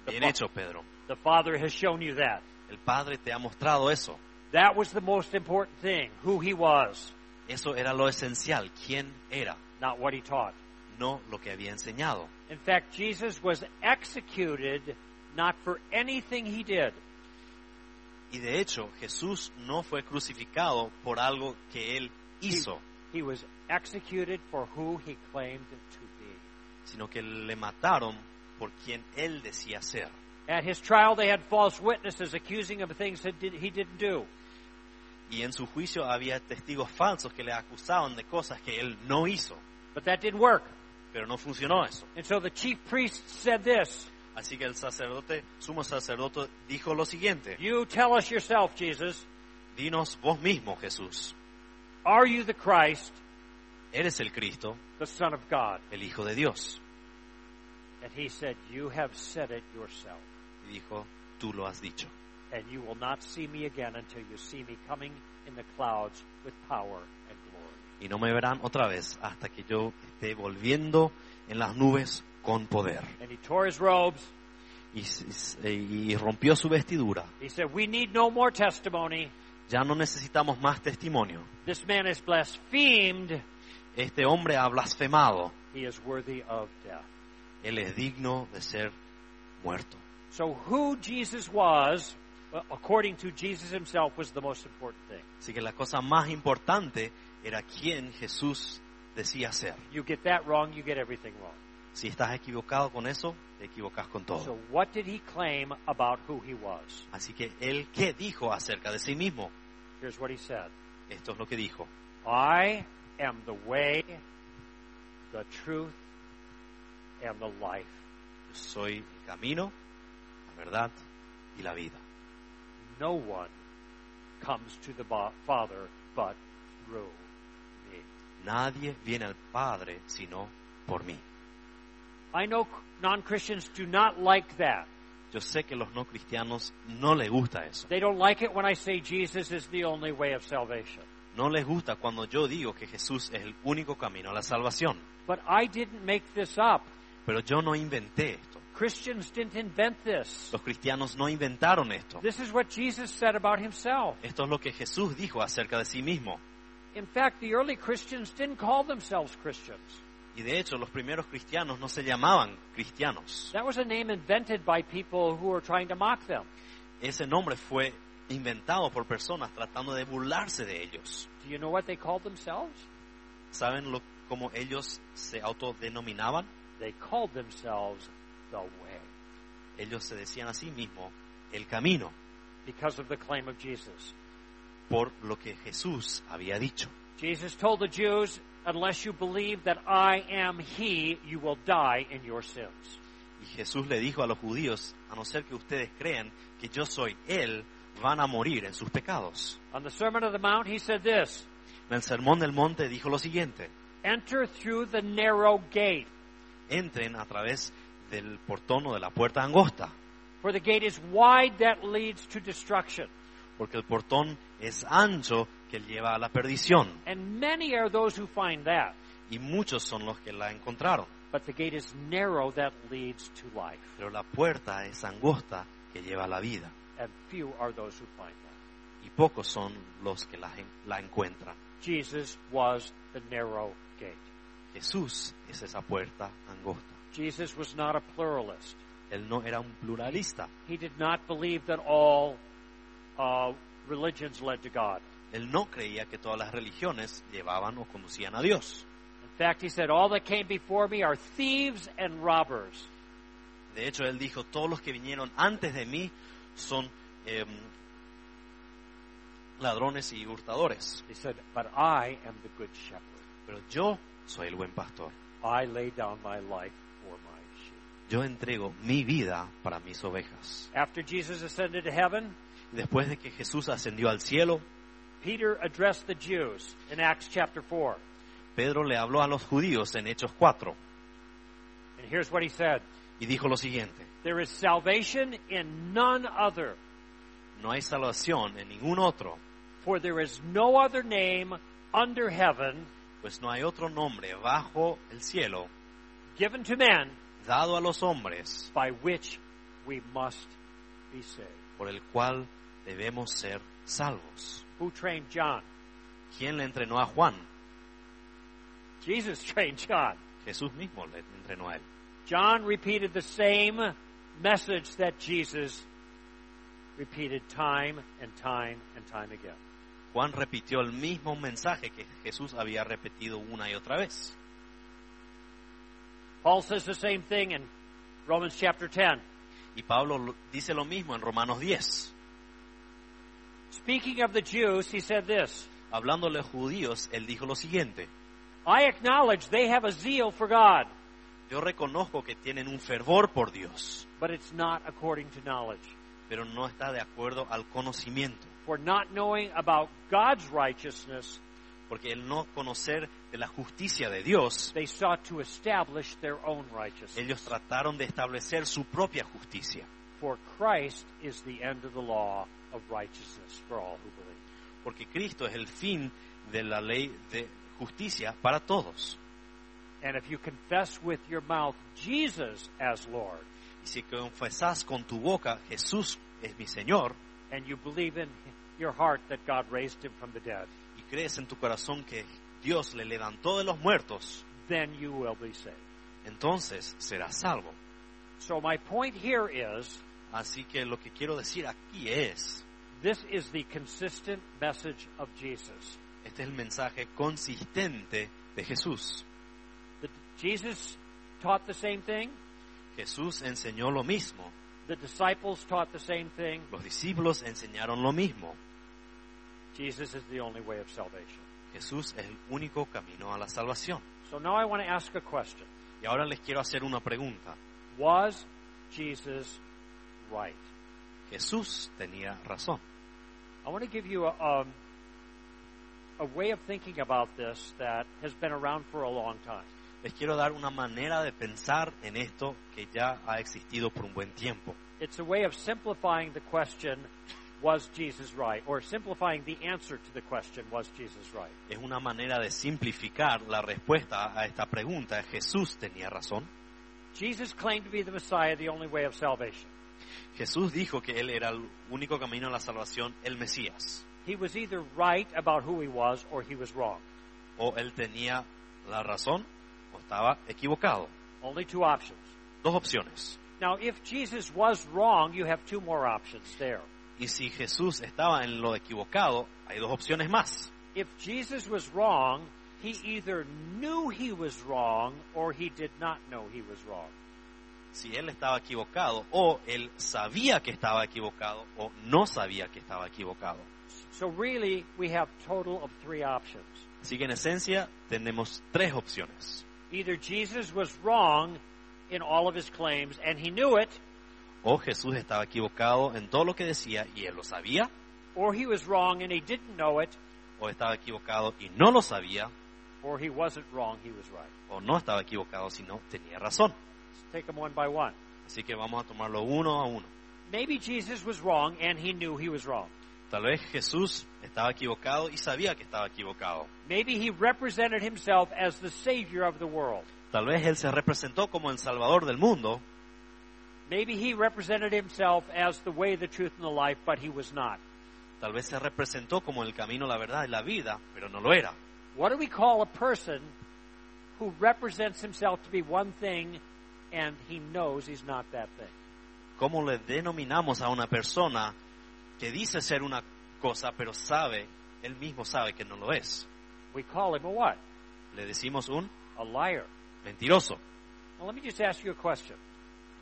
bien hecho, Pedro. The Father has shown you that. El Padre te ha mostrado eso. That was the most important thing, who he was, Eso era lo esencial, quién era, not what he taught. no lo que había enseñado. In fact, Jesus was executed not for anything he did, Y de hecho, Jesús no fue crucificado por algo que él hizo, he was executed for who he claimed to be. sino que le mataron por quien él decía ser. At his trial, they had false witnesses accusing him of things that did, he didn't do. Y en su juicio había testigos falsos que le acusaban de cosas que él no hizo, But that didn't work. pero no funcionó eso. And so the chief priest said this Así que el sacerdote, sumo sacerdote, dijo lo siguiente, You tell us yourself, Jesus, dinos vos mismo, Jesús, are you the Christ, ¿eres el Cristo, the Son of God? el Hijo de Dios? And he said, You have said it yourself. Y dijo, tú lo has dicho. And you will not see me again until you see me coming in the clouds with power and glory. Y no me verán otra vez hasta que yo esté volviendo en las nubes con poder. And he tore his robes. Y, rompió su vestidura. He said, We need no more testimony. Ya no necesitamos más testimonio. This man is blasphemed. Este hombre ha blasfemado. He is worthy of death. Él es digno de ser muerto. So, who Jesus was, according to Jesus himself, was the most important thing. Así que la cosa más importante era quién Jesús decía ser. You get that wrong, you get everything wrong. Si estás equivocado con eso, te equivocas con todo. So, what did he claim about who he was? Así que él, ¿qué dijo acerca de sí mismo? Here's what he said Esto es lo que dijo. I am the way, the truth, and the life. Yo soy el camino, la verdad y la vida. No one comes to the Father but through me. Nadie viene al Padre sino por mí. I know non Christians do not like that. Yo sé que los no cristianos no les gusta eso. They don't like it when I say Jesus is the only way of salvation. No les gusta cuando yo digo que Jesús es el único camino a la salvación. But I didn't make this up. Pero yo no inventé esto. Christians didn't invent this. Los cristianos no inventaron esto. This is what Jesus said about himself. Esto es lo que Jesús dijo acerca de sí mismo. In fact, the early Christians didn't call themselves Christians. Y de hecho, los primeros cristianos no se llamaban cristianos. That was a name invented by people who were trying to mock them. Ese nombre fue inventado por personas tratando de burlarse de ellos. Do you know what they called themselves? ¿Saben lo, cómo ellos se autodenominaban? They called themselves the way Ellos se decían a sí mismos el camino, because of the claim of Jesus. por lo que Jesús había dicho. Jesus told the Jews, Unless you believe that I am He, you will die in your sins. Y Jesús le dijo a los judíos, a no ser que ustedes crean que yo soy Él, van a morir en sus pecados. On the Sermon on the Mount, He said this En el Sermón del Monte dijo lo siguiente, Enter through the narrow gate, entren a través del portón o de la puerta angosta, for the gate is wide that leads to destruction, porque el portón es ancho que lleva a la perdición, and many are those who find that. y muchos son los que la encontraron. But the gate is narrow that leads to life, Pero la puerta es angosta que lleva a la vida, and few are those who find that. y pocos son los que la, en- la encuentran. Jesus was the narrow gate. Jesús es esa puerta angosta. Jesus was not a pluralist. Él no era un pluralista. He did not believe that all uh, religions led to God. Él no creía que todas las religiones llevaban o conducían a Dios. In fact, he said, All that came before me are thieves and robbers. De hecho, él dijo, todos los que vinieron antes de mí son em, ladrones y hurtadores. He said, But I am the good shepherd. Pero yo soy el buen pastor. I lay down my life. Yo entrego mi vida para mis ovejas. After Jesus ascended to heaven, Después de que Jesús ascendió al cielo, Peter addressed the Jews in Acts chapter 4. Pedro le habló a los judíos en Hechos 4 And here's what he said y dijo lo siguiente, There is salvation in none other, no hay salvación en ningún otro, for there is no other name under heaven pues no hay otro nombre bajo el cielo given to men dado a los hombres by which we must be saved. por el cual debemos ser salvos. Who trained John? ¿Quién le entrenó a Juan? Jesus <laughs> trained John. Jesús mismo le entrenó a él. John repeated the same message that Jesus repeated time and time and time again. Juan repitió el mismo mensaje que Jesús había repetido una y otra vez. Paul says the same thing in Romans chapter 10. Y Pablo dice lo mismo en Romanos 10. Speaking of the Jews, he said this Hablándole a los judíos, él dijo lo siguiente. I acknowledge they have a zeal for God, Yo reconozco que tienen un fervor por Dios, but it's not according to knowledge. pero no está de acuerdo al conocimiento. For not knowing about God's righteousness, Porque el no conocer de la justicia de Dios, they sought to establish their own righteousness. ellos trataron de establecer su propia justicia. For Christ is the end of the law of righteousness for all who believe. Porque Cristo es el fin de la ley de justicia para todos. And if you confess with your mouth Jesus as Lord, Y si confesás con tu boca Jesús es mi Señor and you believe in your heart that God raised him from the dead, crees en tu corazón que Dios le levantó de los muertos, then you will be saved. entonces serás salvo. So my point here is Así que lo que quiero decir aquí es, this is the consistent message of Jesus. este es el mensaje consistente de Jesús. That Jesus taught the same thing. Jesús enseñó lo mismo. The disciples taught the same thing. Los discípulos enseñaron lo mismo. Jesus is the only way of salvation. Jesús es el único camino a la salvación. So now I want to ask a question. Y ahora les quiero hacer una pregunta. Was Jesus right? Jesús tenía razón. I want to give you a, um, a way of thinking about this that has been around for a long time. Les quiero dar una manera de pensar en esto que ya ha existido por un buen tiempo. It's a way of simplifying the question, was Jesus right? Or simplifying the answer to the question, was Jesus right? Es una manera de simplificar la respuesta a esta pregunta. ¿Jesús tenía razón? Jesus claimed to be the Messiah, the only way of salvation. Jesús dijo que Él era el único camino a la salvación, el Mesías. He was either right about who he was or he was wrong. O Él tenía la razón o estaba equivocado. Only two options. Dos opciones. Now, if Jesus was wrong, you have two more options there. Y si Jesús estaba en lo equivocado, hay dos opciones más. If Jesus was wrong, he either knew he was wrong or he did not know he was wrong. Si Él estaba equivocado o Él sabía que estaba equivocado o no sabía que estaba equivocado. So really, we have total of three options. Así que en esencia tenemos tres opciones. Either Jesus was wrong in all of his claims and he knew it, O Jesús estaba equivocado en todo lo que decía y Él lo sabía, or he was wrong and he didn't know it, o estaba equivocado y no lo sabía, or he wasn't wrong, he was right. o no estaba equivocado sino tenía razón. Let's take them one by one. Así que vamos a tomarlo uno a uno. Maybe Jesus was wrong and he knew he was wrong. Tal vez Jesús estaba equivocado y sabía que estaba equivocado. Maybe he represented himself as the Savior of the world. Tal vez Él se representó como el Salvador del mundo. Maybe he represented himself as the way, the truth, and the life, but he was not. Tal vez se representó como el camino, la verdad y la vida, pero no lo era. What do we call a person who represents himself to be one thing and he knows he's not that thing? ¿Cómo le denominamos a una persona que dice ser una cosa, pero sabe, él mismo sabe que no lo es? We call him a what? Le decimos un A liar. mentiroso. Now, let me just ask you a question.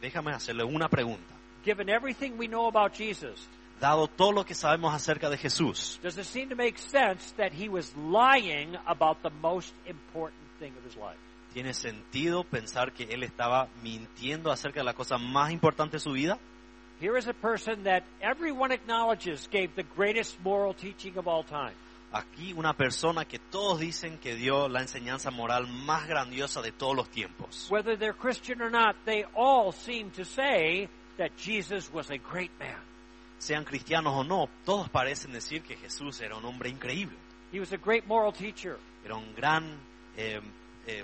Déjame hacerle una pregunta. Given everything we know about Jesus, Dado todo lo que sabemos acerca de Jesús, does it seem to make sense that he was lying about the most important thing of his life? ¿tiene sentido pensar que él estaba mintiendo acerca de la cosa más importante de su vida? Here is a person that everyone acknowledges gave the greatest moral teaching of all time. Aquí una persona que todos dicen que dio la enseñanza moral más grandiosa de todos los tiempos. Whether they're Christian or not, they all seem to say that Jesus was a great man. Sean cristianos o no, todos parecen decir que Jesús era un hombre increíble. He was a great moral teacher. Era un gran eh, eh,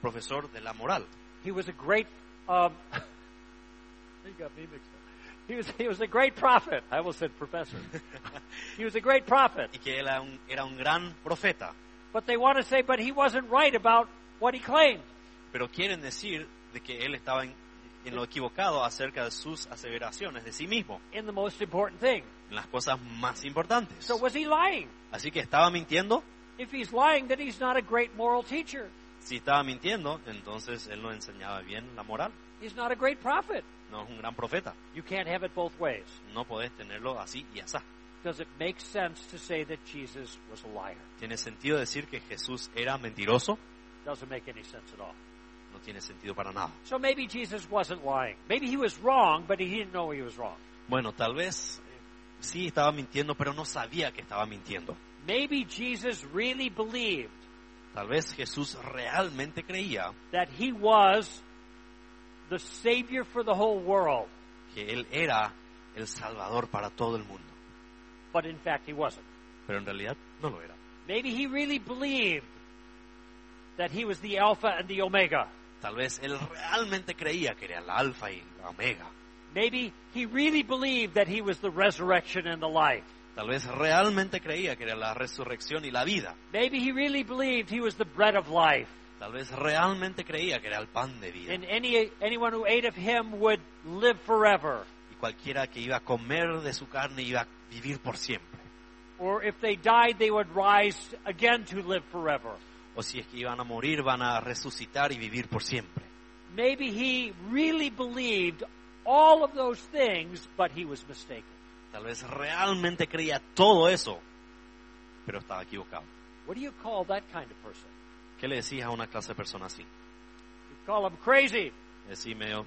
profesor de la moral. He was a great. Um, <laughs> you got me mixed up. He was he was a great prophet. I almost said professor. he was a great prophet. y que era un, era un gran profeta. But they want to say, but he wasn't right about what he claimed. Pero quieren decir de que él estaba en, en lo equivocado acerca de sus aseveraciones de sí mismo, in the most important thing. en las cosas más importantes. So was he lying? Así que estaba mintiendo. If he's lying, then he's not a great moral teacher. Si estaba mintiendo, entonces él no enseñaba bien la moral. He's not a great prophet. No es un gran profeta. You can't have it both ways. No podés tenerlo así y así. Does it make sense to say that Jesus was a liar? ¿Tiene sentido decir que Jesús era mentiroso? Doesn't make any sense at all. No tiene sentido para nada. So maybe Jesus wasn't lying. Maybe he was wrong, but he didn't know he was wrong. Bueno, tal vez eh, sí estaba mintiendo, pero no sabía que estaba mintiendo. Maybe Jesus really believed Tal vez Jesús realmente creía that he was the Savior for the whole world, que Él era el Salvador para todo el mundo. but in fact he wasn't. Pero en realidad no lo era. Maybe he really believed that he was the Alpha and the Omega. Tal vez Él realmente creía que era el Alfa y la Omega. Maybe he really believed that he was the resurrection and the life. Tal vez realmente creía que era la resurrección y la vida. Maybe he really believed he was the bread of life. Tal vez realmente creía que era el pan de vida. And any, anyone who ate of him would live forever. Y cualquiera que iba a comer de su carne iba a vivir por siempre. Or if they died, they would rise again to live forever. O si es que iban a morir, van a resucitar y vivir por siempre. maybe he really believed all of those things, but he was mistaken. Tal vez realmente creía todo eso, pero estaba equivocado. What do you call that kind of person? ¿Qué le decís a una clase de persona así? You call him crazy. Decís medio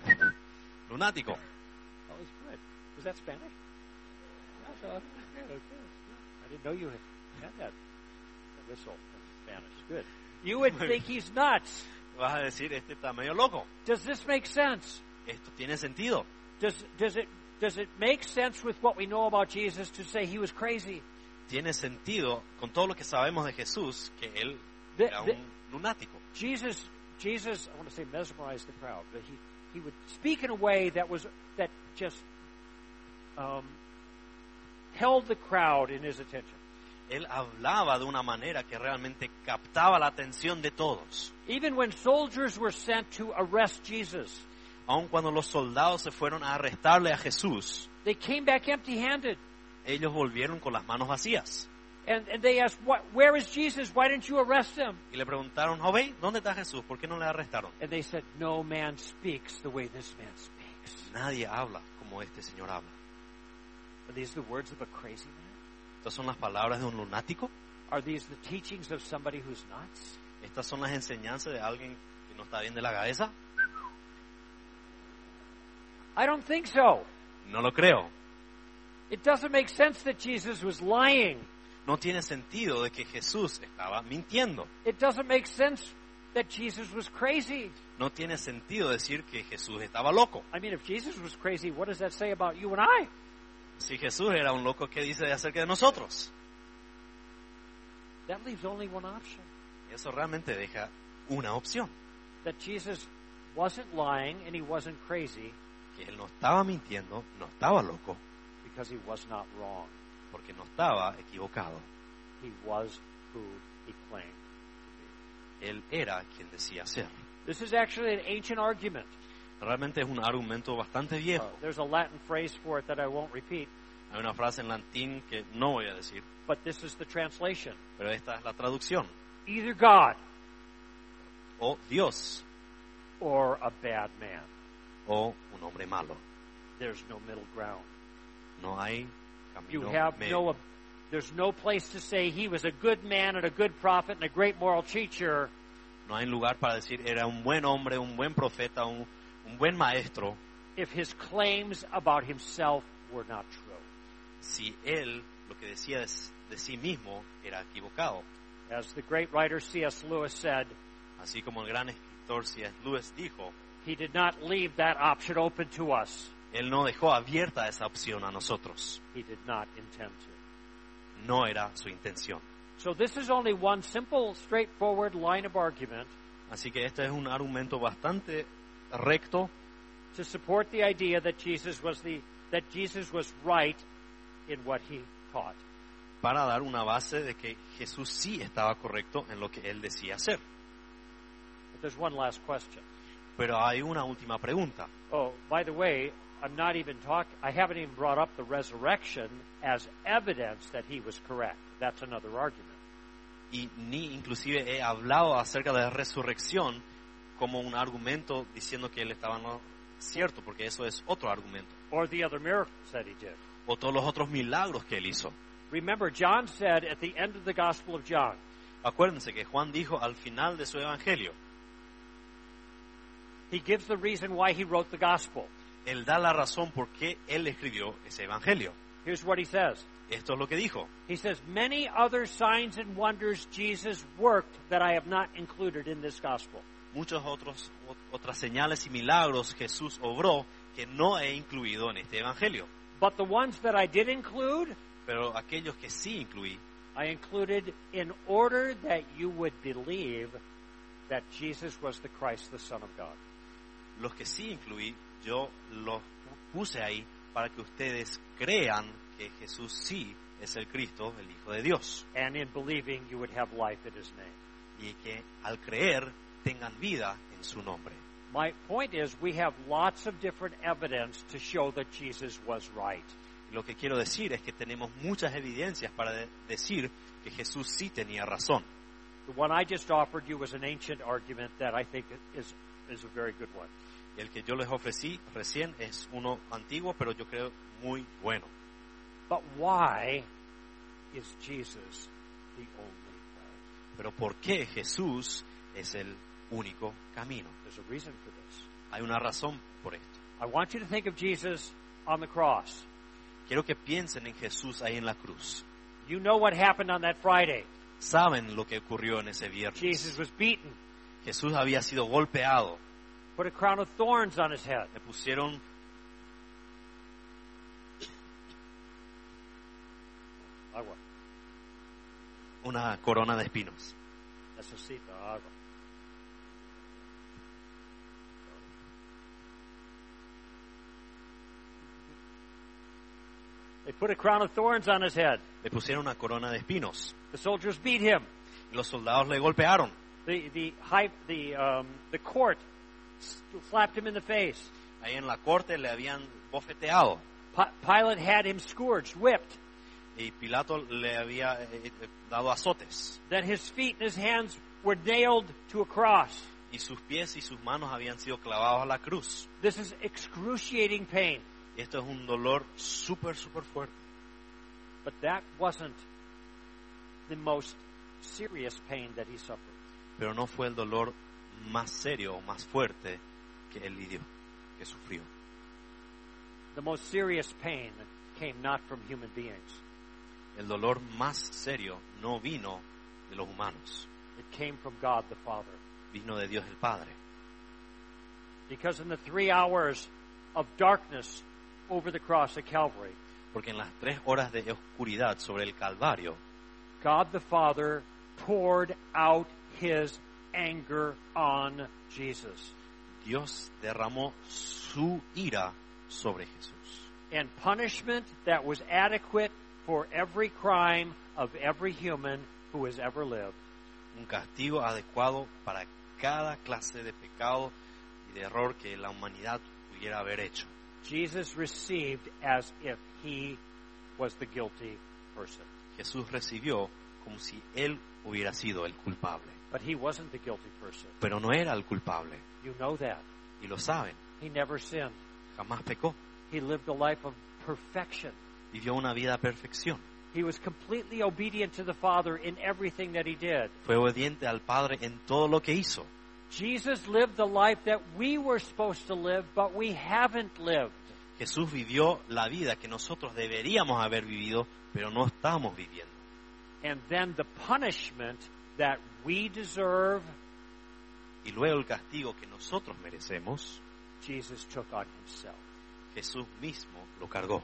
lunático. Oh, it's good. Was that Spanish? Uh, yeah, okay. I didn't know you had, that, that whistle in Spanish. Good. You would think he's nuts. Vas a decir, este está medio loco. Does this make sense? Esto tiene sentido. Does, does, it, does it make sense with what we know about Jesus to say he was crazy? Tiene sentido con todo lo que sabemos de Jesús que él The- era un lunático. Jesus, Jesus, I want to say mesmerized the crowd, but he, he would speak in a way that was that just um, held the crowd in his attention. Él hablaba de una manera que realmente captaba la atención de todos. Even when soldiers were sent to arrest Jesus, Aun cuando los soldados se fueron a arrestarle a Jesús, they came back empty-handed, ellos volvieron con las manos vacías. And, and they asked, what, "Where is Jesus? Why didn't you arrest him?" Y le preguntaron, Joven, ¿dónde está Jesús? ¿Por qué no le arrestaron? And they said, "No man speaks the way this man speaks." Nadie habla como este señor habla. Are these the words of a crazy man? Estas son las palabras de un lunático. Are these the teachings of somebody who's nuts? Estas son las enseñanzas de alguien que no está bien de la cabeza. I don't think so. No lo creo. It doesn't make sense that Jesus was lying. No tiene sentido de que Jesús estaba mintiendo. It doesn't make sense that Jesus was crazy. No tiene sentido decir que Jesús estaba loco. I mean, if Jesus was crazy, what does that say about you and I? Si Jesús era un loco, ¿qué dice acerca de nosotros? That leaves only one option Eso realmente deja una opción. that Jesus wasn't lying and he wasn't crazy Que él no estaba mintiendo, no estaba loco, because he was not wrong. Porque no estaba equivocado. He was who he claimed. Él era quien decía ser. This is actually an ancient argument. Realmente es un argumento bastante Uh, viejo. there's a Latin phrase for it that I won't repeat, Hay una frase en latín que no voy a decir, but this is the translation. pero esta es la traducción. Either God O Dios or a bad man. o un hombre malo. There's no middle ground. No hay You have medio. no, there's no place to say he was a good man and a good prophet and a great moral teacher. No hay lugar para decir era un buen hombre, un buen profeta, un, un buen maestro, if his claims about himself were not true. si él lo que decía de, de sí mismo era equivocado. As the great writer C.S. Lewis said, Así como el gran escritor C.S. Lewis dijo, he did not leave that option open to us. Él no dejó abierta esa opción a nosotros. He did not intend to. No era su intención. So this is only one simple, straightforward line of argument Así que este es un argumento bastante recto to support the idea that Jesus was the that Jesus was right in what he taught. para dar una base de que Jesús sí estaba correcto en lo que él decía hacer. But there's one last question. Pero hay una última pregunta. Oh, by the way, I'm not even talk I haven't even brought up the resurrection as evidence that he was correct. That's another argument. Y ni inclusive he hablado acerca de la resurrección como un argumento diciendo que él estaba en lo cierto, porque eso es otro argumento. Or the other miracles that he did. O todos los otros milagros que él hizo. Remember, John said at the end of the Gospel of John, Acuérdense que Juan dijo al final de su evangelio, he gives the reason why he wrote the Gospel. Él da la razón por qué él escribió ese evangelio. Here's what he says. Esto es lo que dijo. He says, Many other signs and wonders Jesus worked that I have not included in this Gospel. Muchos otros ot- otras señales y milagros Jesús obró que no he incluido en este evangelio. But the ones that I did include, Pero aquellos que sí incluí, I included in order that you would believe that Jesus was the Christ, the Son of God. los que sí incluí, yo los puse ahí para que ustedes crean que Jesús sí es el Cristo, el Hijo de Dios. And in believing, you would have life in His name. Y que al creer tengan vida en su nombre. My point is, we have lots of different evidence to show that Jesus was right. Lo que quiero decir es que tenemos muchas evidencias para de- decir que Jesús sí tenía razón. The one I just offered you was an ancient argument that I think is is a very good one. El que yo les ofrecí recién es uno antiguo, pero yo creo muy bueno. But why is Jesus the only way? Pero ¿por qué Jesús es el único camino? There's a reason for this. Hay una razón por esto. I want you to think of Jesus on the cross. Quiero que piensen en Jesús ahí en la cruz. You know what happened on that Friday. Saben lo que ocurrió en ese viernes. Jesus was beaten, Jesús había sido golpeado. Put a crown of thorns on his head. Le pusieron Agua. una corona de espinos. Necesita agua. They put a crown of thorns on his head. Le pusieron una corona de espinos. The soldiers beat him. Los soldados le golpearon. The the high, the um, the court slapped him in the face. Ahí en la corte le habían bofeteado. Pi- Pilate had him scourged, whipped. Y Pilato le había eh, eh, dado azotes. Then his feet and his hands were nailed to a cross. Y sus pies y sus manos habían sido clavados a la cruz. This is excruciating pain. Esto es un dolor súper, súper fuerte. But that wasn't the most serious pain that he suffered. Pero no fue el dolor más serio o más fuerte que él lidió, que sufrió. The most serious pain came not from human beings. El dolor más serio no vino de los humanos, It came from God the Father. vino de Dios el Padre. Because in the three hours of darkness over the cross at Calvary, Porque en las tres horas de oscuridad sobre el Calvario, God the Father poured out his anger on Jesus. Dios derramó su ira sobre Jesús. And punishment that was adequate for every crime of every human who has ever lived. Un castigo adecuado para cada clase de pecado y de error que la humanidad pudiera haber hecho. Jesus received as if he was the guilty person. Jesús recibió como si él hubiera sido el culpable. But he wasn't the guilty person. Pero no era el culpable. You know that. Y lo saben. He never sinned. Jamás pecó. He lived a life of perfection. Vivió una vida a perfección. He was completely obedient to the Father in everything that he did. Fue obediente al Padre en todo lo que hizo. Jesus lived the life that we were supposed to live, but we haven't lived. Jesús vivió la vida que nosotros deberíamos haber vivido, pero no estamos viviendo. And then the punishment that we deserve, Y luego el castigo que nosotros merecemos, Jesus took on himself. Jesús mismo lo cargó.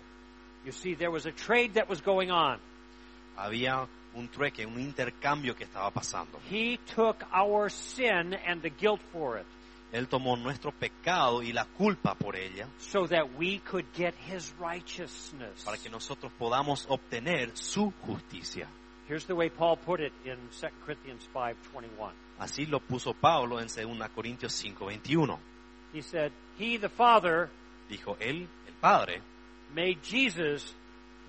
You see, there was a trade that was going on. Había un trueque, un intercambio que estaba pasando. He took our sin and the guilt for it Él tomó nuestro pecado y la culpa por ella so that we could get his righteousness. para que nosotros podamos obtener su justicia. Here's the way Paul put it in 2 Corinthians 5:21. Así lo puso Pablo en 2 Corintios 5:21. He said, "He the Father Dijo él, el Padre, made Jesus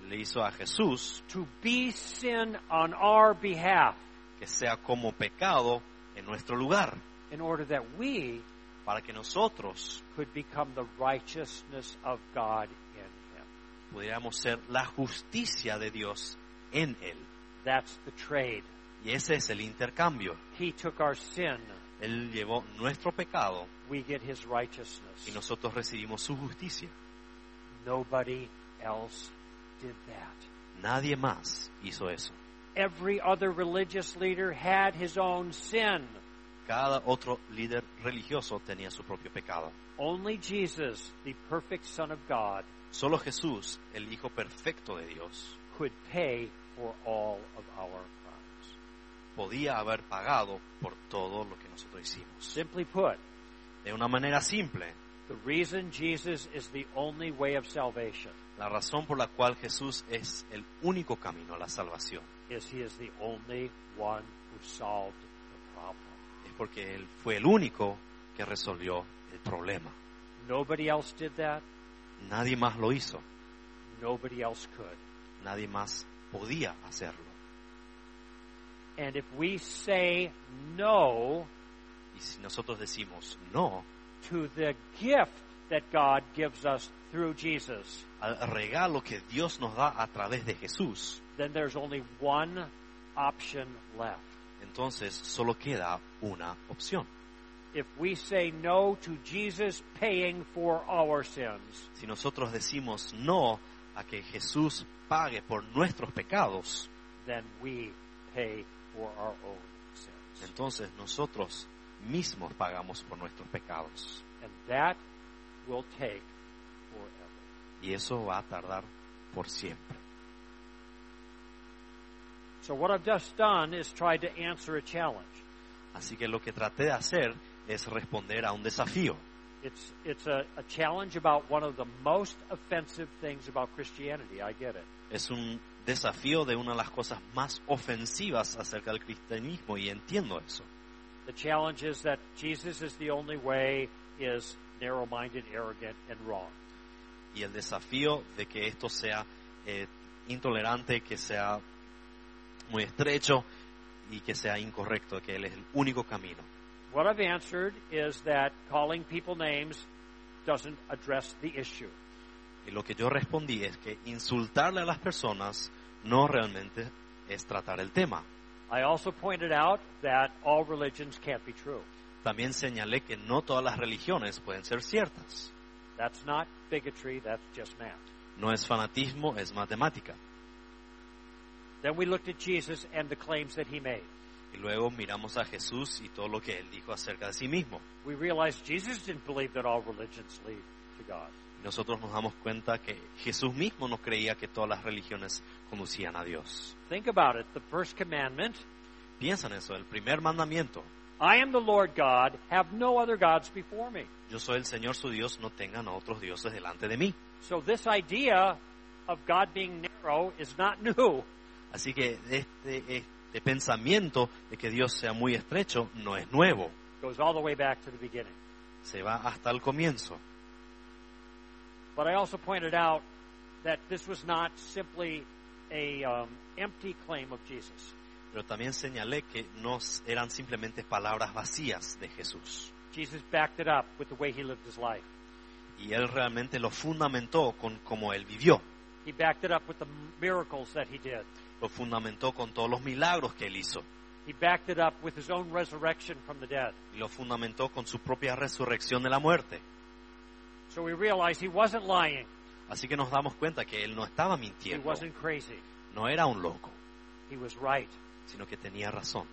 le hizo a Jesús to be sin on our behalf que sea como pecado en nuestro lugar, in order that we para que nosotros could become the righteousness of God in him." pudiéramos ser la justicia de Dios en él. That's the trade. Y ese es el intercambio. He took our sin, Él llevó nuestro pecado we get his righteousness. y nosotros recibimos su justicia. Nobody else did that. Nadie más hizo eso. Every other religious leader had his own sin. Cada otro líder religioso tenía su propio pecado. Only Jesus, the perfect Son of God, Solo Jesús, el Hijo perfecto de Dios, could pay for all of our crimes. podía haber pagado por todo lo que nosotros hicimos. Simply put, De una manera simple, the reason Jesus is the only way of salvation la razón por la cual Jesús es el único camino a la salvación is he is the only one who solved the problem. es porque Él fue el único que resolvió el problema. Nobody else did that. Nadie más lo hizo. Nobody else could. Nadie más podía hacerlo. And if we say no, Y si nosotros decimos no to the gift that God gives us through Jesus, al regalo que Dios nos da a través de Jesús, then there's only one option left. entonces solo queda una opción. If we say no to Jesus paying for our sins, Si nosotros decimos no a que Jesús pague por nuestros pecados, then we pay for our own sins. entonces nosotros mismos pagamos por nuestros pecados. And that will take forever. Y eso va a tardar por siempre. So what I've just done is tried to answer a challenge. Así que lo que traté de hacer es responder a un desafío. It's it's a, a challenge about one of the most offensive things about Christianity. I get it. Es un desafío de una de las cosas más ofensivas acerca del cristianismo y entiendo eso. The challenge is that Jesus is the only way is narrow-minded, arrogant, and wrong. Y el desafío de que esto sea eh, intolerante, que sea muy estrecho y que sea incorrecto, que Él es el único camino. What I've answered is that calling people names doesn't address the issue. Y lo que yo respondí es que insultarle a las personas no realmente es tratar el tema. I also pointed out that all religions can't be true. También señalé que no todas las religiones pueden ser ciertas. That's not bigotry, that's just math. No es fanatismo, es matemática. Then we looked at Jesus and the claims that he made. Y luego miramos a Jesús y todo lo que Él dijo acerca de sí mismo. We realized Jesus didn't believe that all religions lead to God. Nosotros nos damos cuenta que Jesús mismo no creía que todas las religiones conducían a Dios. Think about it. The first commandment Piensa en eso, el primer mandamiento. I am the Lord God, have no other gods before me. Yo soy el Señor su Dios, no tengan otros dioses delante de mí. So this idea of God being narrow is not <laughs> new. Así que este, este pensamiento de que Dios sea muy estrecho no es nuevo, goes all the way back to the beginning. se va hasta el comienzo. But I also pointed out that this was not simply a um, empty claim of Jesus. Pero también señalé que no eran simplemente palabras vacías de Jesús. Jesus backed it up with the way he lived his life. Y él realmente lo fundamentó con cómo él vivió. He backed it up with the miracles that he did. Lo fundamentó con todos los milagros que él hizo. He backed it up with his own resurrection from the dead. Y lo fundamentó con su propia resurrección de la muerte. So we realized he wasn't lying. Así que nos damos cuenta que él no estaba He mintiendo. wasn't crazy. No era un loco, He was right. sino que tenía razón.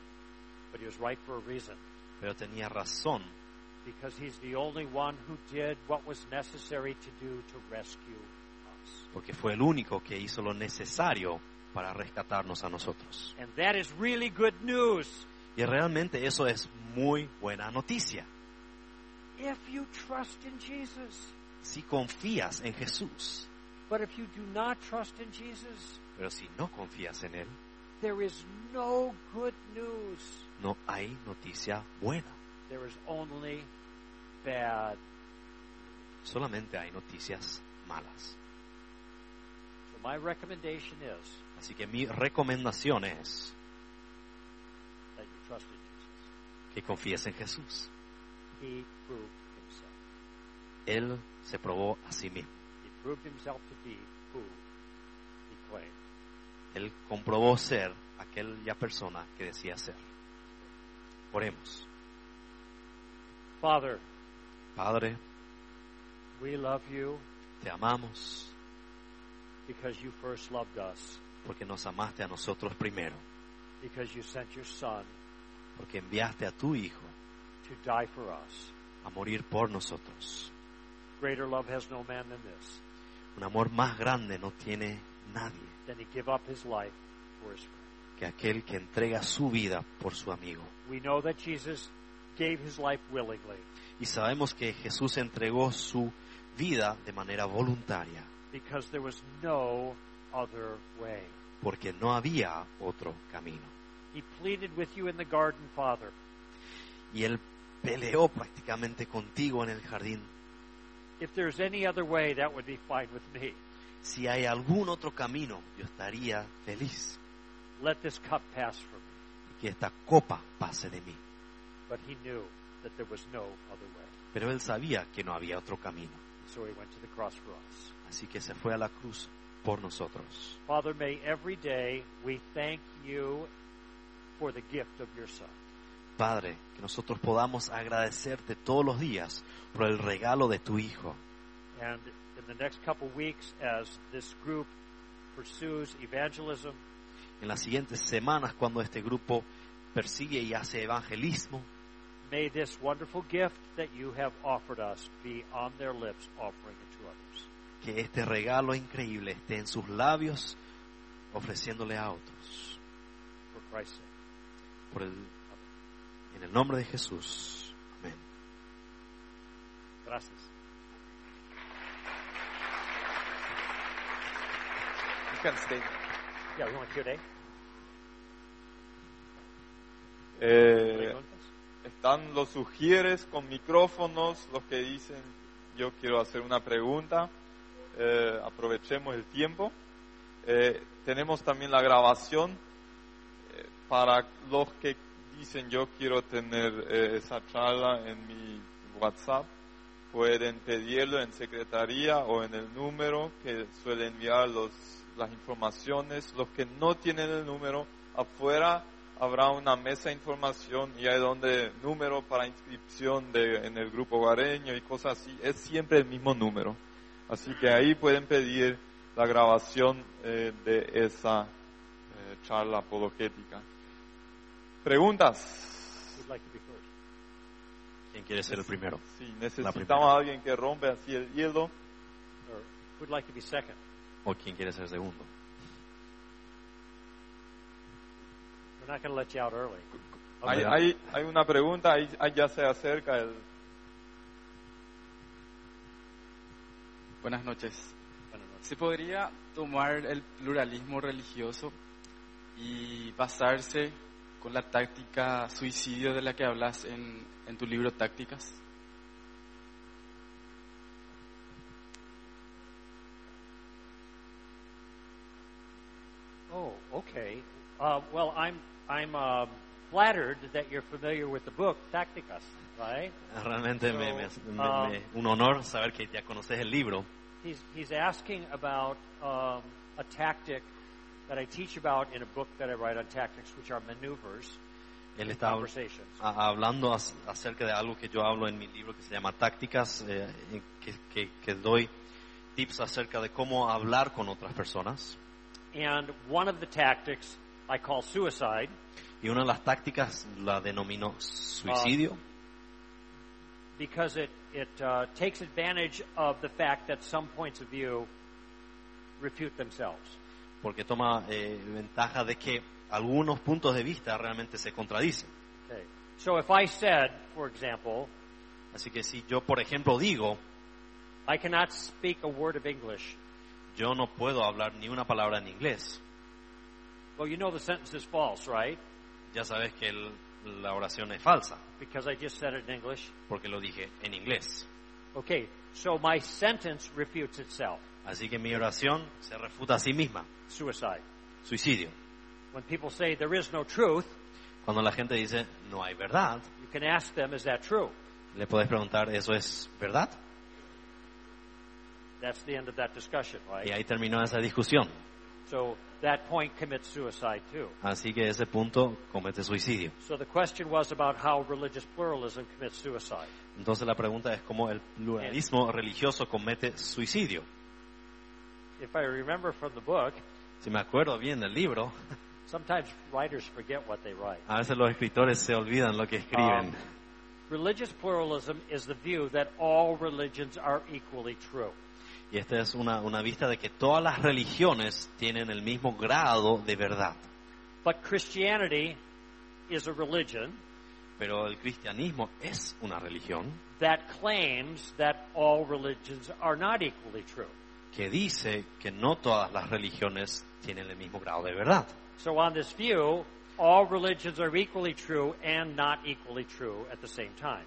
But he was right for a reason. Pero tenía razón Because he's the only one who did what was necessary to do to rescue us. porque fue el único que hizo lo necesario para rescatarnos a nosotros. And that is really good news. Y realmente eso es muy buena noticia. If you trust in Jesus. Si confías en Jesús, But if you do not trust in Jesus, pero si no confías en Él, there is no good news. no hay noticia buena. There is only bad. Solamente hay noticias malas. So my recommendation is Así que mi recomendación es que confíes en Jesús. Él se probó a sí mismo. Él comprobó ser aquella persona que decía ser. Oremos. Father, Padre, we love you te amamos because you first loved us, porque nos amaste a nosotros primero, because you sent your Son porque enviaste a tu Hijo to die for us. a morir por nosotros. Greater love has no man than this, Un amor más grande no tiene nadie than he give up his life for his friend. que aquel que entrega su vida por su amigo. We know that Jesus gave his life willingly Y sabemos que Jesús entregó su vida de manera voluntaria, because there was no other way. porque no había otro camino. He pleaded with you in the garden, Father. Y Él peleó prácticamente contigo en el jardín. If there's any other way, that would be fine with me. Si hay algún otro camino, yo estaría feliz Let this cup pass from me. y que esta copa pase de mí. But he knew that there was no other way. Pero él sabía que no había otro camino. So he went to the cross for us. Así que se fue a la cruz por nosotros. Father, may every day we thank you for the gift of your Son. Padre, que nosotros podamos agradecerte todos los días por el regalo de tu Hijo. And in the next couple weeks, as this group pursues evangelism, En las siguientes semanas, cuando este grupo persigue y hace evangelismo, may this wonderful gift that you have offered us be on their lips, offering it to others. Que este regalo increíble esté en sus labios, ofreciéndole a otros. For Christ's sake. Por el, en el nombre de Jesús. Amén. Gracias. Eh, están los sugieres con micrófonos, los que dicen yo quiero hacer una pregunta. Eh, aprovechemos el tiempo. Eh, tenemos también la grabación eh, para los que dicen yo quiero tener eh, esa charla en mi WhatsApp. Pueden pedirlo en secretaría o en el número que suele enviar los, las informaciones. Los que no tienen el número, afuera habrá una mesa de información y hay donde número para inscripción de, en el grupo guareño y cosas así. Es siempre el mismo número. Así que ahí pueden pedir la grabación eh, de esa eh, charla apologética. ¿Preguntas? Who'd like to be first? ¿Quién quiere ser el primero? Sí, necesitamos a alguien que rompe así el hielo. Or who'd like to be second? ¿O quién quiere ser segundo? We're not going to let you out early. Hay, hay, hay una pregunta, ahí, ahí ya se acerca el... Buenas noches. Buenas noches. ¿Se podría tomar el pluralismo religioso y basarse con la táctica suicidio de la que hablas en, en tu libro Tácticas? Oh, okay. Uh, well, I'm I'm um flattered that you're familiar with the book Tacticas, right? Realmente me, me- me- um, me- un honor saber que ya conoces el libro. He's he's asking about um, a tactic that I teach about in a book that I write on tactics, which are maneuvers Él in está conversations. hablando ac- acerca de algo que yo hablo en mi libro que se llama Tácticas, eh, que, que- que doy tips acerca de cómo hablar con otras personas. And one of the tactics I call suicide Y una de las tácticas la denomino suicidio, because it it uh, takes advantage of the fact that some points of view refute themselves. porque toma eh, ventaja de que algunos puntos de vista realmente se contradicen. Okay. So if I said, for example, Así que si yo, por ejemplo, digo, I cannot speak a word of English, yo no puedo hablar ni una palabra en inglés, well, you know the sentence is false, right? Ya sabes que el- la oración es falsa, Because I just said it in English. porque lo dije en inglés. Okay, so my sentence refutes itself. Así que mi oración se refuta a sí misma, Suicide. suicidio. When people say there is no truth, Cuando la gente dice, no hay verdad, you can ask them, is that true? le puedes preguntar, ¿eso es verdad? That's the end of that discussion, Y right? ahí terminó esa discusión. So that point commits suicide too. Así que ese punto comete suicidio. So the question was about how religious pluralism commits suicide. Entonces la pregunta es cómo el pluralismo religioso comete suicidio. If I remember from the book, Si me acuerdo bien del libro, sometimes writers forget what they write. a veces los escritores se olvidan lo que escriben. Um, religious pluralism is the view that all religions are equally true. Y esta es una, una vista de que todas las religiones tienen el mismo grado de verdad. But Christianity is a religion Pero el cristianismo es una religión that claims that all religions are not equally true. que dice que no todas las religiones tienen el mismo grado de verdad. So, on this view, all religions are equally true and not equally true at the same time.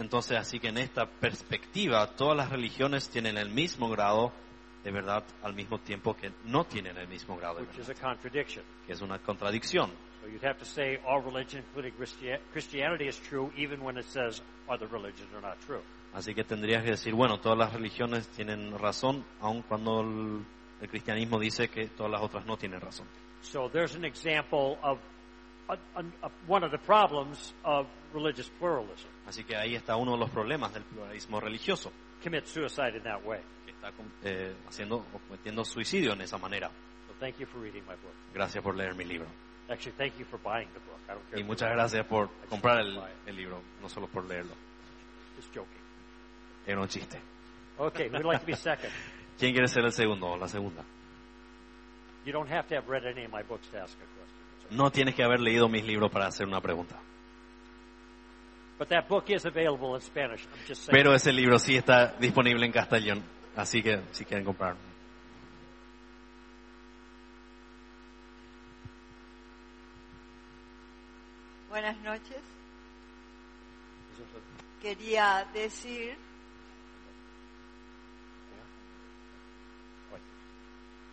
Entonces, así que en esta perspectiva, todas las religiones tienen el mismo grado de verdad al mismo tiempo que no tienen el mismo grado de verdad, que es una contradicción. So you'd have to say all religion, including Christia- Christianity, is true, even when it says other religions are not true. Así que tendrías que decir, bueno, todas las religiones tienen razón, aun cuando el, el cristianismo dice que todas las otras no tienen razón. So there's an example of a, a- a- one of the problems of religious pluralism. Así que ahí está uno de los problemas del pluralismo religioso, Commit suicide in that way. que está eh, haciendo o cometiendo suicidio en esa manera. So thank you for reading my book. Gracias por leer mi libro. Actually, thank you for buying the book. I don't care. Y muchas gracias por comprar el, el libro, no solo por leerlo. Just joking. Era un chiste. Okay, we'd like to be second. <laughs> ¿Quién quiere ser el segundo o la segunda? You don't have to have read any of my books to ask a question. No tienes que haber leído mis libros para hacer una pregunta. But that book is available in Spanish. I'm just saying. Pero ese libro sí está disponible en castellón, así que si quieren comprar. Buenas noches. Quería decir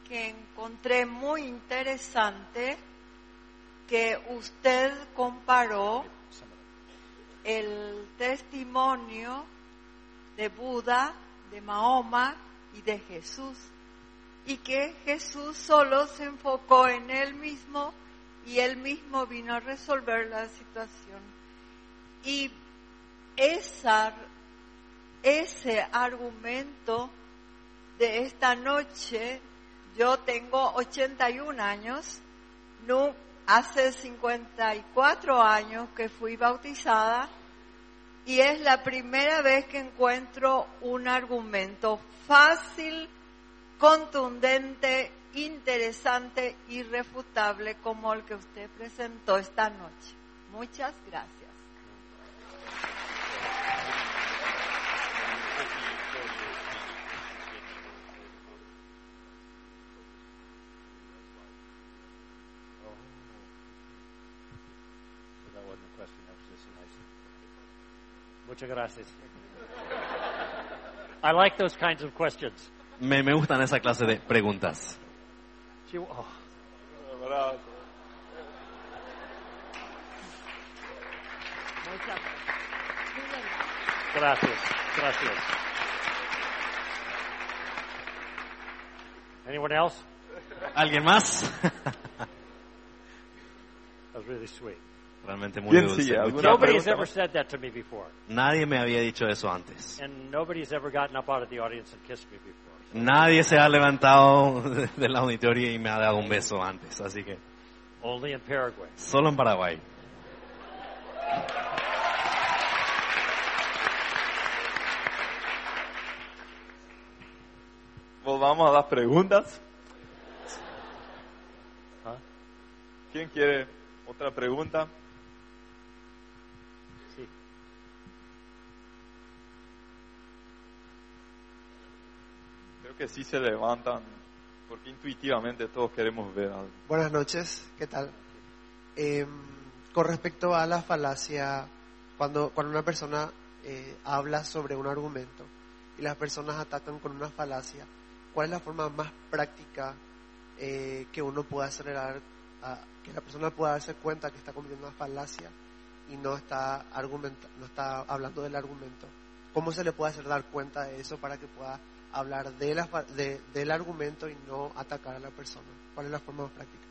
que encontré muy interesante que usted comparó el testimonio de Buda, de Mahoma y de Jesús. Y que Jesús solo se enfocó en él mismo y él mismo vino a resolver la situación. Y ese argumento de esta noche, yo tengo 81 años, no, hace 54 años que fui bautizada y es la primera vez que encuentro un argumento fácil, contundente, interesante, irrefutable como el que usted presentó esta noche. Muchas gracias. So that wasn't a question. That was just a nice. Muchas gracias. I like those kinds of questions. Me, me gustan esa clase de preguntas. She- oh, gracias. Gracias. Anyone else? ¿Alguien más? That was really sweet. Realmente muy ¿Quién dulce. sigue? muy ¿Alguna tierno. Nobody's pregunta ever más? said that to me before. Nadie me había dicho eso antes. And nobody's ever gotten up out of the audience and kissed me before. Nadie se ha levantado <laughs> del auditorio y me ha dado un beso antes, así que Only in Paraguay. solo en Paraguay. Volvamos a las preguntas. ¿Ah? ¿Quién quiere otra pregunta? Que sí se levantan, porque intuitivamente todos queremos ver algo. Buenas noches, ¿qué tal? Eh, con respecto a la falacia, cuando, cuando una persona eh, habla sobre un argumento y las personas atacan con una falacia, ¿cuál es la forma más práctica eh, que uno pueda acelerar, a, que la persona pueda darse cuenta que está cometiendo una falacia y no está, argumenta, no está hablando del argumento? ¿Cómo se le puede hacer dar cuenta de eso para que pueda hablar de la, de- del argumento y no atacar a la persona? ¿Cuál es la forma más práctica?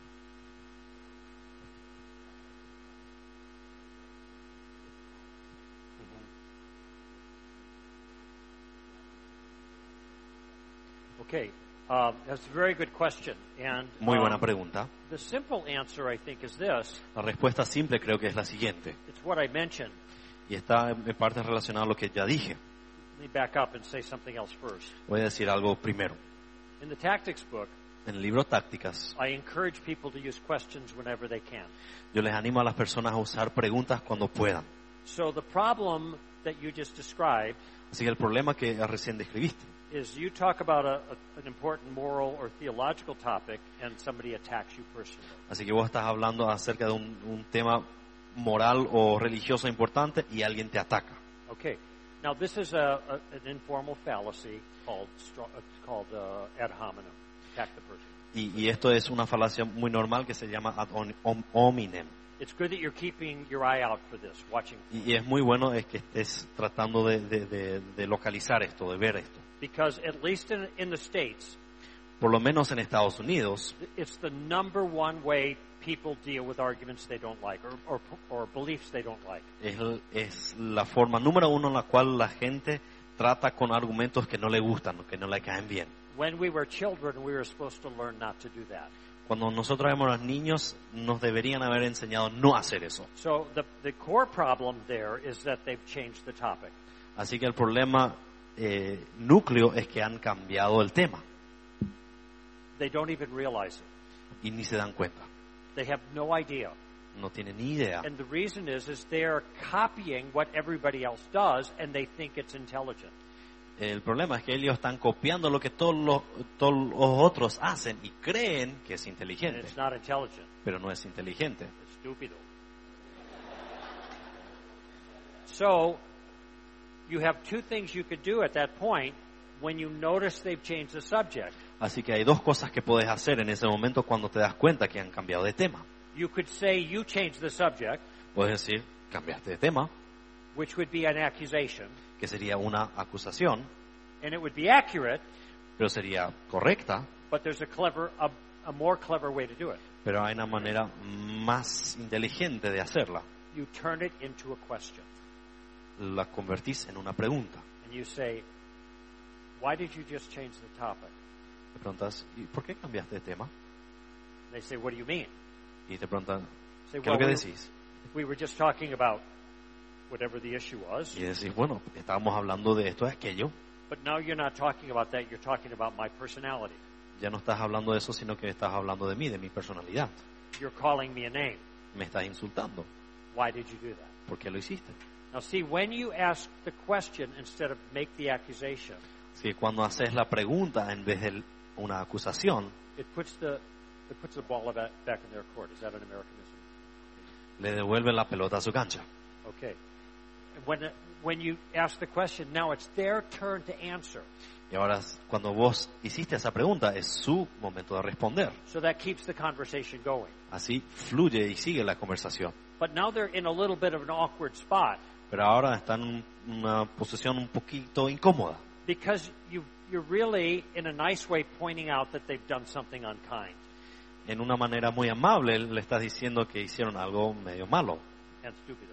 Okay. Um, that's a very good question. And Muy buena um, pregunta. the simple answer, I think, is this. La respuesta simple creo que es la siguiente. It's what I mentioned. Y está en parte relacionada a lo que ya dije. Voy a decir algo primero. In the tactics book, En el libro Tácticas, I encourage people to use questions whenever they can. yo les animo a las personas a usar preguntas cuando puedan. So the problem that you just described Así que el problema que recién describiste is you talk about a, a, an important moral or theological topic and somebody attacks you personally. Así que vos estás hablando acerca de un, un tema moral o religioso importante y alguien te ataca. Okay. Now this is a, a, an informal fallacy called uh, called uh, ad hominem. Attack the person. Y, y esto es una falacia muy normal que se llama ad om- hominem. It's good that you're keeping your eye out for this, watching, Y, y es muy bueno es que estés tratando de, de- de- de localizar esto, de ver esto. because at least in, in the States, Por lo menos en Estados Unidos, it's the number one way people deal with arguments they don't like or, or, or beliefs they don't like. es, es la forma número uno en la cual la gente trata con argumentos que no le gustan, que no le caen bien. When we were children, we were supposed to learn not to do that. Cuando nosotros éramos niños, nos deberían haber enseñado no hacer eso. So the, the core problem there is that they've changed the topic. Así que el problema eh, núcleo es que han cambiado el tema They don't even realize it. y ni se dan cuenta. They have no idea. No tienen ni idea. And the reason is, is they're copying what everybody else does, and they think it's intelligent. El problema es que ellos están copiando lo que todos los, todos los otros hacen y creen que es And inteligente, it's not intelligent. pero no es inteligente. It's stupido. So, you have two things you could do at that point when you notice they've changed the subject. Así que hay dos cosas que puedes hacer en ese momento cuando te das cuenta que han cambiado de tema. You could say you changed the subject, Puedes decir, cambiaste de tema, which would be an accusation, que sería una acusación, and it would be accurate, pero sería correcta, but there's a clever, a, a more clever way to do it. pero hay una manera más inteligente de hacerla. You turn it into a question, La convertís en una pregunta. and you say, "Why did you just change the topic?" Te preguntas, ¿y por qué cambiaste de tema? They say, "What do you mean?" Y te preguntan, Say, ¿qué es lo que we- decís? we were just talking about whatever the issue was, Y decís, bueno, estábamos hablando de esto, de aquello. but now you're not talking about that. You're talking about my personality. Ya no estás hablando de eso, sino que estás hablando de mí, de mi personalidad. You're calling me a name. Me estás insultando. Why did you do that? ¿Por qué lo hiciste? Now, see, when you ask the question instead of make the accusation, Si cuando haces la pregunta en vez de una acusación, it puts the it puts the ball back, back in their court. Is that an Americanism? le devuelve la pelota a su cancha. Okay. When when you ask the question, now it's their turn to answer. Y ahora, cuando vos hiciste esa pregunta, es su momento de responder. So that keeps the conversation going. Así fluye y sigue la conversación. But now they're in a little bit of an awkward spot Pero ahora están en una posición un poquito incómoda. because you you're really in a nice way pointing out that they've done something unkind En una manera muy amable le estás diciendo que hicieron algo medio malo. and stupid.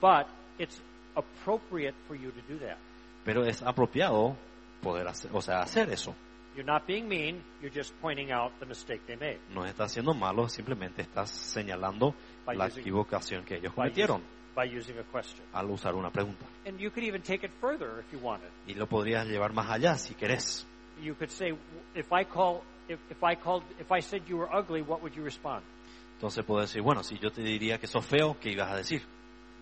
But it's appropriate for you to do that. Pero es apropiado poder hacer, o sea, hacer eso. You're not being mean, you're just pointing out the mistake they made. No estás haciendo malo, simplemente estás señalando By la using- equivocación que ellos cometieron using, by using a question. al usar una pregunta. And you could even take it further if you wanted. Y lo podrías llevar más allá si querés. You could say, if I call, if, if I called, if I said you were ugly, what would you respond? Entonces puedes decir, bueno, si yo te diría que sos feo, ¿qué ibas a decir?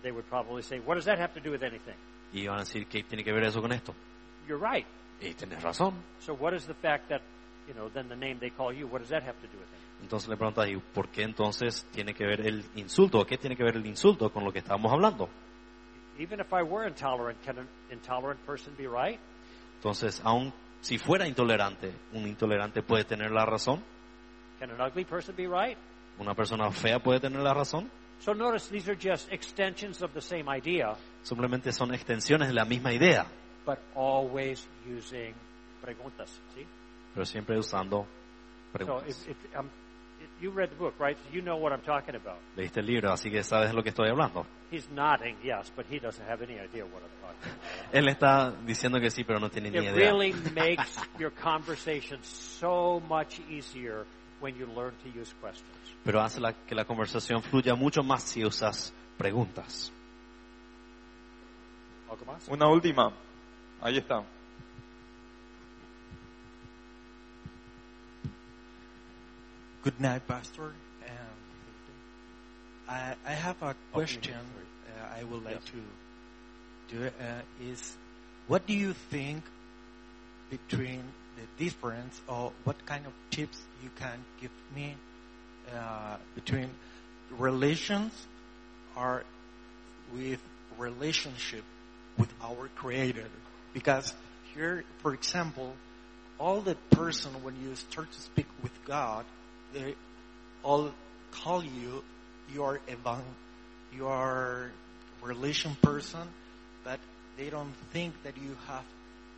They would probably say, what does that have to do with anything? Y iban a decir, ¿qué tiene que ver eso con esto? You're right. Y tienes razón. So what is the fact that, you know, then the name they call you, what does that have to do with it? Entonces le preguntas, ¿y por qué entonces tiene que ver el insulto? ¿Qué tiene que ver el insulto con lo que estábamos hablando? Even if I were intolerant, can an intolerant person be right? Entonces, aun si fuera intolerante, un intolerante puede tener la razón, Can an ugly person be right? una persona fea puede tener la razón. So notice these are just extensions of the same idea, Simplemente son extensiones de la misma idea, but always using preguntas. See? pero siempre usando So um, you read the book, right? So you know what I'm talking about. Leíste el libro, así que sabes de lo que estoy hablando. He's nodding, yes, but he doesn't have any idea what I'm talking about. <laughs> Él está diciendo que sí, pero no tiene ni It idea. really <laughs> makes your conversation so much easier when you learn to use questions. Pero hace la- que la conversación fluya mucho más si usas preguntas. Una última. Ahí está. Good night, Pastor. Um, I, I have a question uh, I would like to do. Uh, is what do you think between the difference, or what kind of tips you can give me uh, between relations or with relationship with our Creator? Because here, for example, all the person when you start to speak with God, they all call you your evan, your relation person, but they don't think that you have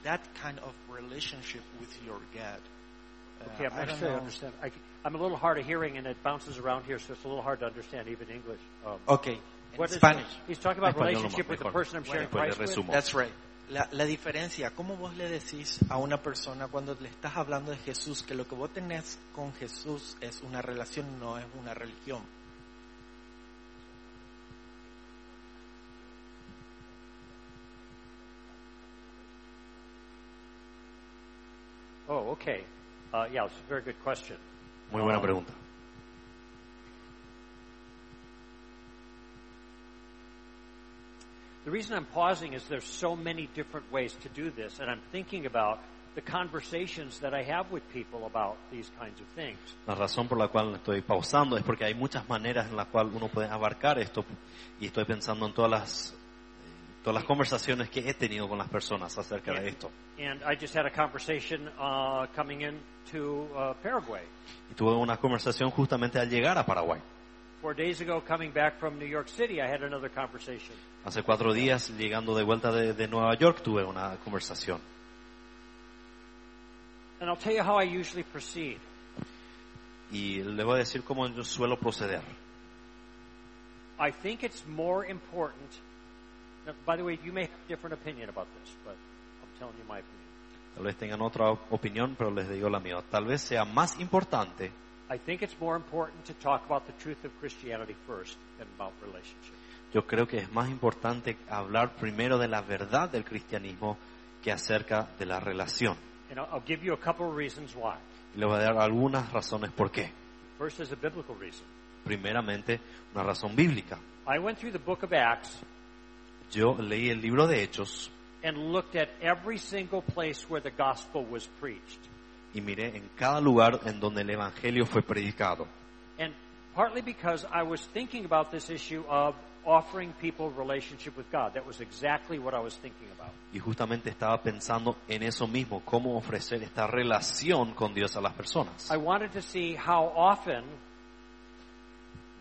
that kind of relationship with your God. Uh, Okay, I'm I not sure I understand. I, am a little hard of hearing, and it bounces around here, so it's a little hard to understand even English. Um, Okay, in what is- Spanish. he's talking about Español relationship nomás, with the person I'm sharing Christ with. That's right. La, la diferencia, ¿cómo vos le decís a una persona cuando le estás hablando de Jesús que lo que vos tenés con Jesús es una relación, no es una religión? Oh, okay. Uh, yeah, it's a very good question. Muy buena Um, pregunta. The reason I'm pausing is there's so many different ways to do this, and I'm thinking about the conversations that I have with people about these kinds of things. La razón por la cual estoy pausando es porque hay muchas maneras en las cuales uno puede abarcar esto y estoy pensando en todas las todas las conversaciones que he tenido con las personas acerca de esto. And I just had a conversation uh, coming into uh, Paraguay. Y tuve una conversación justamente al llegar a Paraguay. Four days ago, coming back from New York City, I had another conversation. Hace cuatro días, llegando de vuelta de, de Nueva York, tuve una conversación. And I'll tell you how I usually proceed. Y le voy a decir cómo yo suelo proceder. I think it's more important. Now, by the way, you may have a different opinion about this, but I'm telling you my opinion. Tal vez tengan otra opinión, pero les digo la mía. Tal vez sea más importante, I think it's more important to talk about the truth of Christianity first than about relationship. yo creo que es más importante hablar primero de la verdad del cristianismo que acerca de la relación. And I'll, I'll give you a couple of reasons why. Y le voy a dar algunas razones por qué. First is a biblical reason. Primeramente, una razón bíblica. I went through the book of Acts Yo leí el libro de Hechos and looked at every single place where the gospel was preached. Y miré en cada lugar en donde el Evangelio fue predicado. And partly because I was thinking about this issue of offering people relationship with God. That was exactly what I was thinking about. Y justamente estaba pensando en eso mismo, cómo ofrecer esta relación con Dios a las personas. I wanted to see how often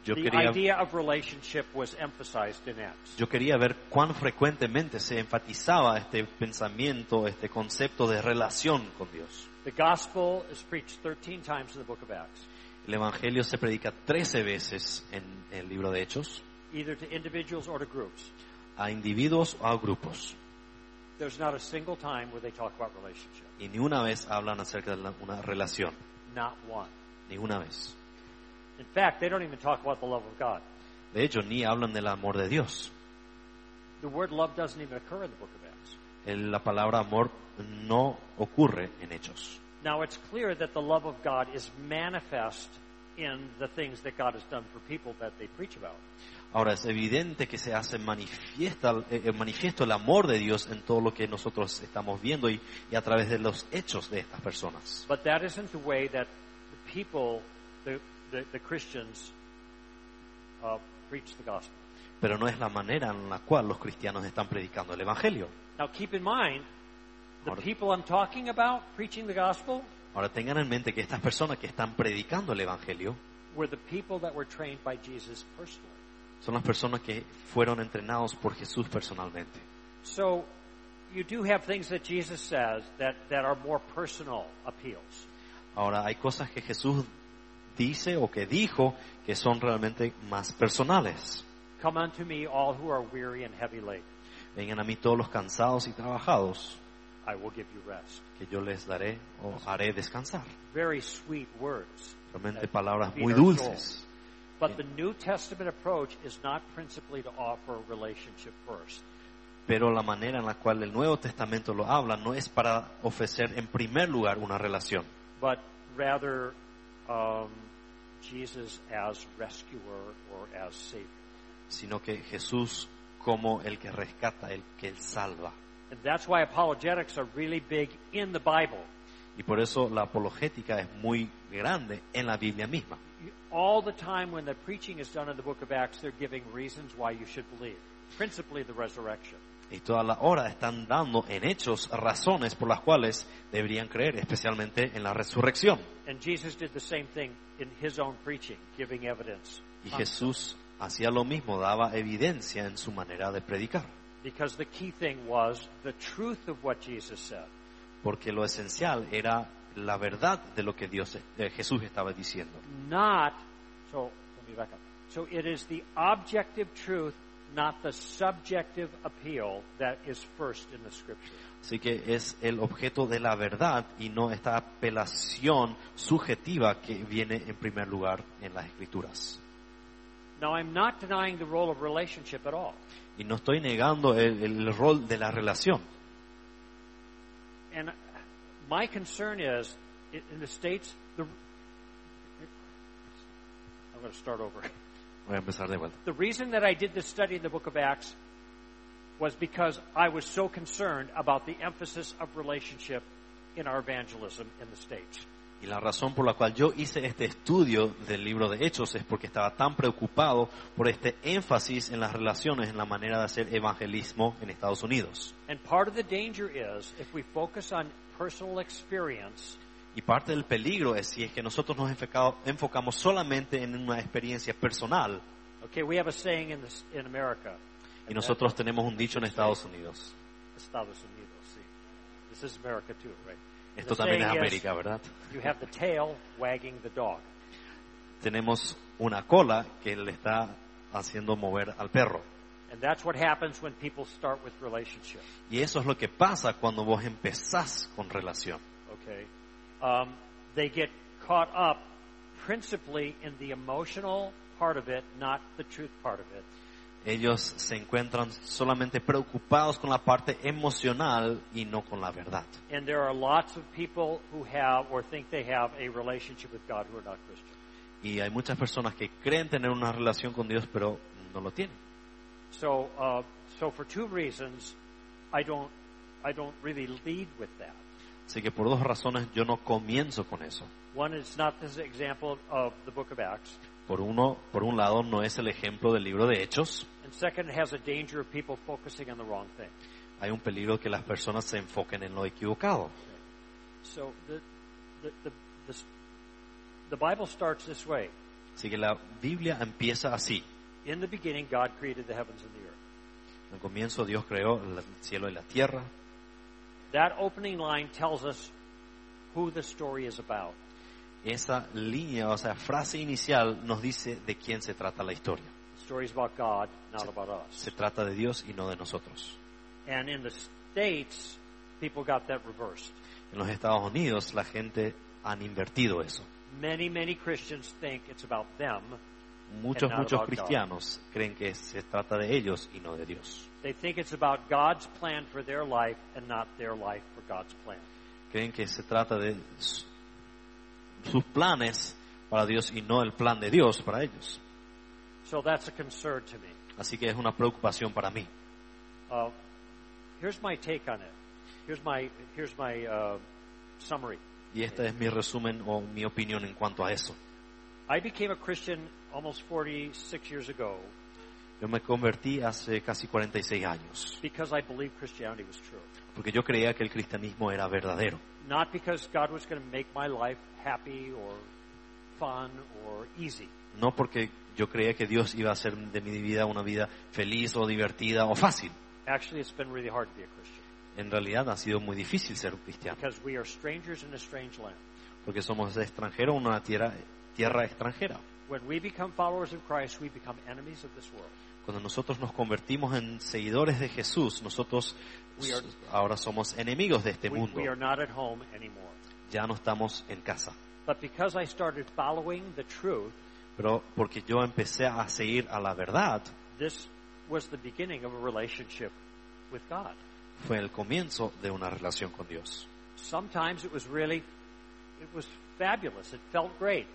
Yo the quería, idea of relationship was emphasized in Acts. yo quería ver cuán frecuentemente se enfatizaba este pensamiento, este concepto de relación con Dios. The gospel is preached 13 times in the book of Acts, El Evangelio se predica 13 veces en el libro de Hechos, either to individuals or to groups. a individuos o a grupos. There's not a single time where they talk about relationship. Y ni una vez hablan acerca de una relación, Not one. ni una vez. In fact, they don't even talk about the love of God. De hecho, ni hablan del amor de Dios. The word love doesn't even occur in the book of Acts. La palabra amor no ocurre en Hechos. Now, it's clear that the love of God is manifest in the things that God has done for people that they preach about. Ahora es evidente que se hace manifiesta, eh, eh, manifiesto el amor de Dios en todo lo que nosotros estamos viendo y, y a través de los hechos de estas personas. But that isn't the way that the people, the, the, the Christians, uh, preach the gospel. Pero no es la manera en la cual los cristianos están predicando el Evangelio. Now, keep in mind, the Ahora- people I'm talking about preaching the gospel Ahora tengan en mente que estas personas que están predicando el Evangelio were the people that were trained by Jesus personally. son las personas que fueron entrenados por Jesús personalmente. So, you do have things that Jesus says that, that are more personal appeals. Ahora hay cosas que Jesús dice o que dijo que son realmente más personales. Come unto me, all who are weary and heavy laden. Vengan a mí todos los cansados y trabajados, I will give you rest. que yo les daré o haré descansar. Very sweet words. Realmente palabras muy dulces. But the New Testament approach is not principally to offer a relationship first. Pero la manera en la cual el Nuevo Testamento lo habla no es para ofrecer en primer lugar una relación, but rather um, Jesus as rescuer or as savior. sino que Jesús como el que rescata, el que salva. And that's why apologetics are really big in the Bible. Y por eso la apologética es muy grande en la Biblia misma. All the time when the preaching is done in the book of Acts, they're giving reasons why you should believe, principally the resurrection. Y toda la hora están dando en hechos razones por las cuales deberían creer, especialmente en la resurrección. And Jesus did the same thing in his own preaching, giving evidence. Y Jesús hacía lo mismo, daba evidencia en su manera de predicar. Because the key thing was the truth of what Jesus said. Porque lo esencial era la verdad de lo que Dios, eh, Jesús estaba diciendo. Not, so, let me back up. So it is the objective truth, not the subjective appeal, that is first in the scripture. Así que es el objeto de la verdad y no esta apelación subjetiva que viene en primer lugar en las escrituras. Now, I'm not denying the role of relationship at all. Y no estoy negando el, el rol de la relación. And my concern is, in the States, the, I'm going to start over. Voy a empezar de vuelta. The reason that I did this study in the book of Acts was because I was so concerned about the emphasis of relationship in our evangelism in the States. Y la razón por la cual yo hice este estudio del libro de Hechos es porque estaba tan preocupado por este énfasis en las relaciones, en la manera de hacer evangelismo en Estados Unidos. And part of the danger is if we focus on personal experience, Y parte del peligro es si es que nosotros nos enfocamos solamente en una experiencia personal okay, we have a saying in, this, in America. y nosotros tenemos un dicho en Estados Unidos. Estados Unidos, sí. This is America too, right? Esto también es América, ¿verdad? You have the tail wagging the dog. Tenemos una cola que le está haciendo mover al perro. And that's what happens when people start with relationship. Y eso es lo que pasa cuando vos empezás con relación. Okay. Um, they get caught up principally in the emotional part of it, not the truth part of it. Ellos se encuentran solamente preocupados con la parte emocional y no con la verdad. And there are lots of people who have or think they have a relationship with God who are not Christian. Y hay muchas personas que creen tener una relación con Dios, pero no lo tienen. So, uh, so for two reasons, I don't, I don't really lead with that. Así que por dos razones yo no comienzo con eso. One is not this example of the book of Acts, Por uno, por un lado no es el ejemplo del libro de Hechos. and second, it has a danger of people focusing on the wrong thing. Hay un peligro que las personas se enfoquen en lo equivocado. So the, the, the, the, the Bible starts this way. Así que la Biblia empieza así. In the beginning, God created the heavens and the earth. En el comienzo Dios creó el cielo y la tierra. That opening line tells us who the story is about. Esa línea, o sea, frase inicial nos dice de quién se trata la historia. The story is about God, not about us. Se trata de Dios y no de nosotros. And in the States, people got that reversed. En los Estados Unidos la gente han invertido eso. Many, many Christians think it's about them. Muchos, muchos cristianos creen que se trata de ellos y no de Dios. They think it's about God's plan for their life and not their life for God's plan. Creen que se trata de sus planes para Dios y no el plan de Dios para ellos. So that's a concern to me. Así que es una preocupación para mí. Uh, here's my take on it. Here's my here's my uh, summary. Y este es mi resumen o mi opinión en cuanto a eso. I became a Christian almost 46 years ago Yo me convertí hace casi 46 años because I believed Christianity was true. porque yo creía que el cristianismo era verdadero. Not because God was going to make my life happy or fun or easy. No porque yo creía que Dios iba a hacer de mi vida una vida feliz o divertida o fácil. Actually, it's been really hard to be a Christian En realidad ha sido muy difícil ser un cristiano because we are strangers in a strange land. porque somos extranjeros en una tierra, tierra extranjera. When we become followers of Christ, we become enemies of this world. Cuando nosotros nos convertimos en seguidores de Jesús, nosotros are- ahora somos enemigos de este We, mundo. we are not at home. Ya no estamos en casa. But because I started following the truth, Pero porque yo empecé a seguir a la verdad, this was the beginning of a relationship with God. fue el comienzo de una relación con Dios. Sometimes it was really, it was fabulous. It felt great.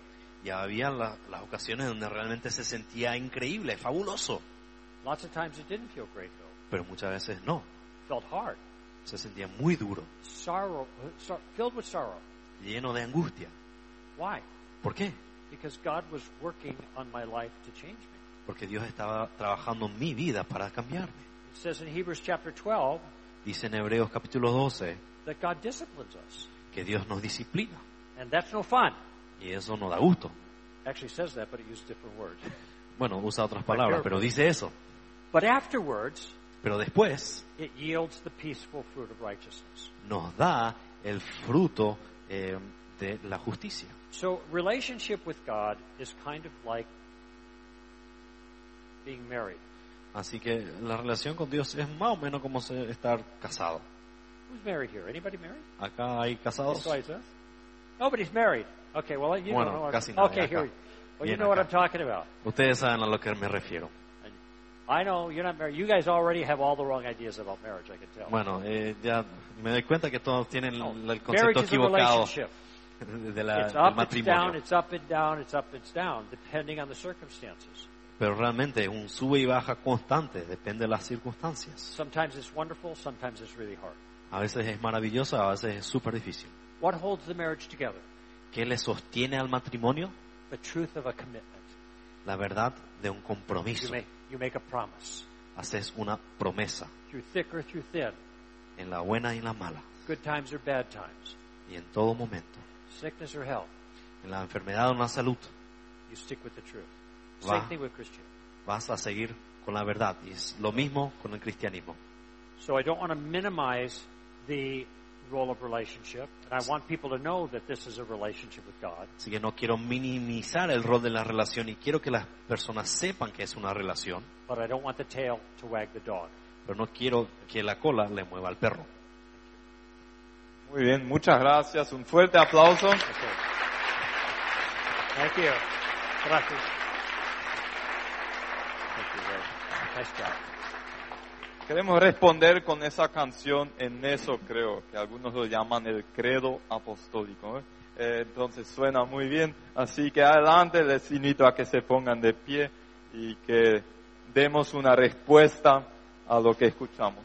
Ya había la- las ocasiones donde realmente se sentía increíble, fabuloso, Lots of times it didn't feel great though. pero muchas veces no. It felt hard. Se sentía muy duro, Sorrow, uh, sor- filled with sorrow. lleno de angustia. Why? ¿Por qué? Because God was working on my life to change me. Porque Dios estaba trabajando en mi vida para cambiarme. You It says in Hebrews chapter 12 Dice en Hebreos capítulo 12 that God disciplines us. que Dios nos disciplina. And that's no fun. Y eso no da gusto. Actually says that, but it used different words. Bueno, usa otras palabras, pero dice eso. But afterwards, Pero después it yields the peaceful fruit of righteousness. nos da el fruto eh, de la justicia. So relationship with God is kind of like being married. Así que la relación con Dios es más o menos como se- estar casado. Who's married here? Anybody married? Acá hay casados. Besides us? Nobody's married. Okay, well you Bueno, don't know. what- casi nadie okay, acá. here. we- Well, you Bien know what acá. I'm talking about. Ustedes saben a lo que me refiero. I know you're not married. You guys already have all the wrong ideas about marriage. I can tell. Bueno, eh, ya me doy cuenta que todos tienen No, el concepto equivocado <laughs> de la, It's del up, it's down, matrimonio. it's up and down, it's up, it's down, depending on the circumstances. Pero realmente es un sube y baja constante, depende de las circunstancias. Sometimes it's wonderful, sometimes it's really hard. A veces es maravilloso, a veces es súper difícil. What holds the marriage together? ¿Qué le sostiene al matrimonio? The truth of a commitment. La verdad de un You compromiso. You make a promise. Haces una promesa Through thick or through thin, en la buena y en la mala, good times or bad times, y en todo momento. sickness or health, En la enfermedad o en la salud, you stick with the truth. Va. Same thing with Christian. vas a seguir con la verdad. Y es lo mismo con el cristianismo. So I don't want to minimize the role of relationship, and I want people to know that this is a relationship with God. Así que no quiero minimizar el rol de la relación y quiero que las personas sepan que es una relación, But I don't want the tail to wag the dog. pero no quiero que la cola le mueva al perro. Muy bien, muchas gracias. Un fuerte aplauso. Okay. Thank you. Gracias. Thank you very much. Nice job. Queremos responder con esa canción en eso, creo, que algunos lo llaman el credo apostólico. ¿eh? ¿eh? Entonces suena muy bien, así que adelante les invito a que se pongan de pie y que demos una respuesta a lo que escuchamos.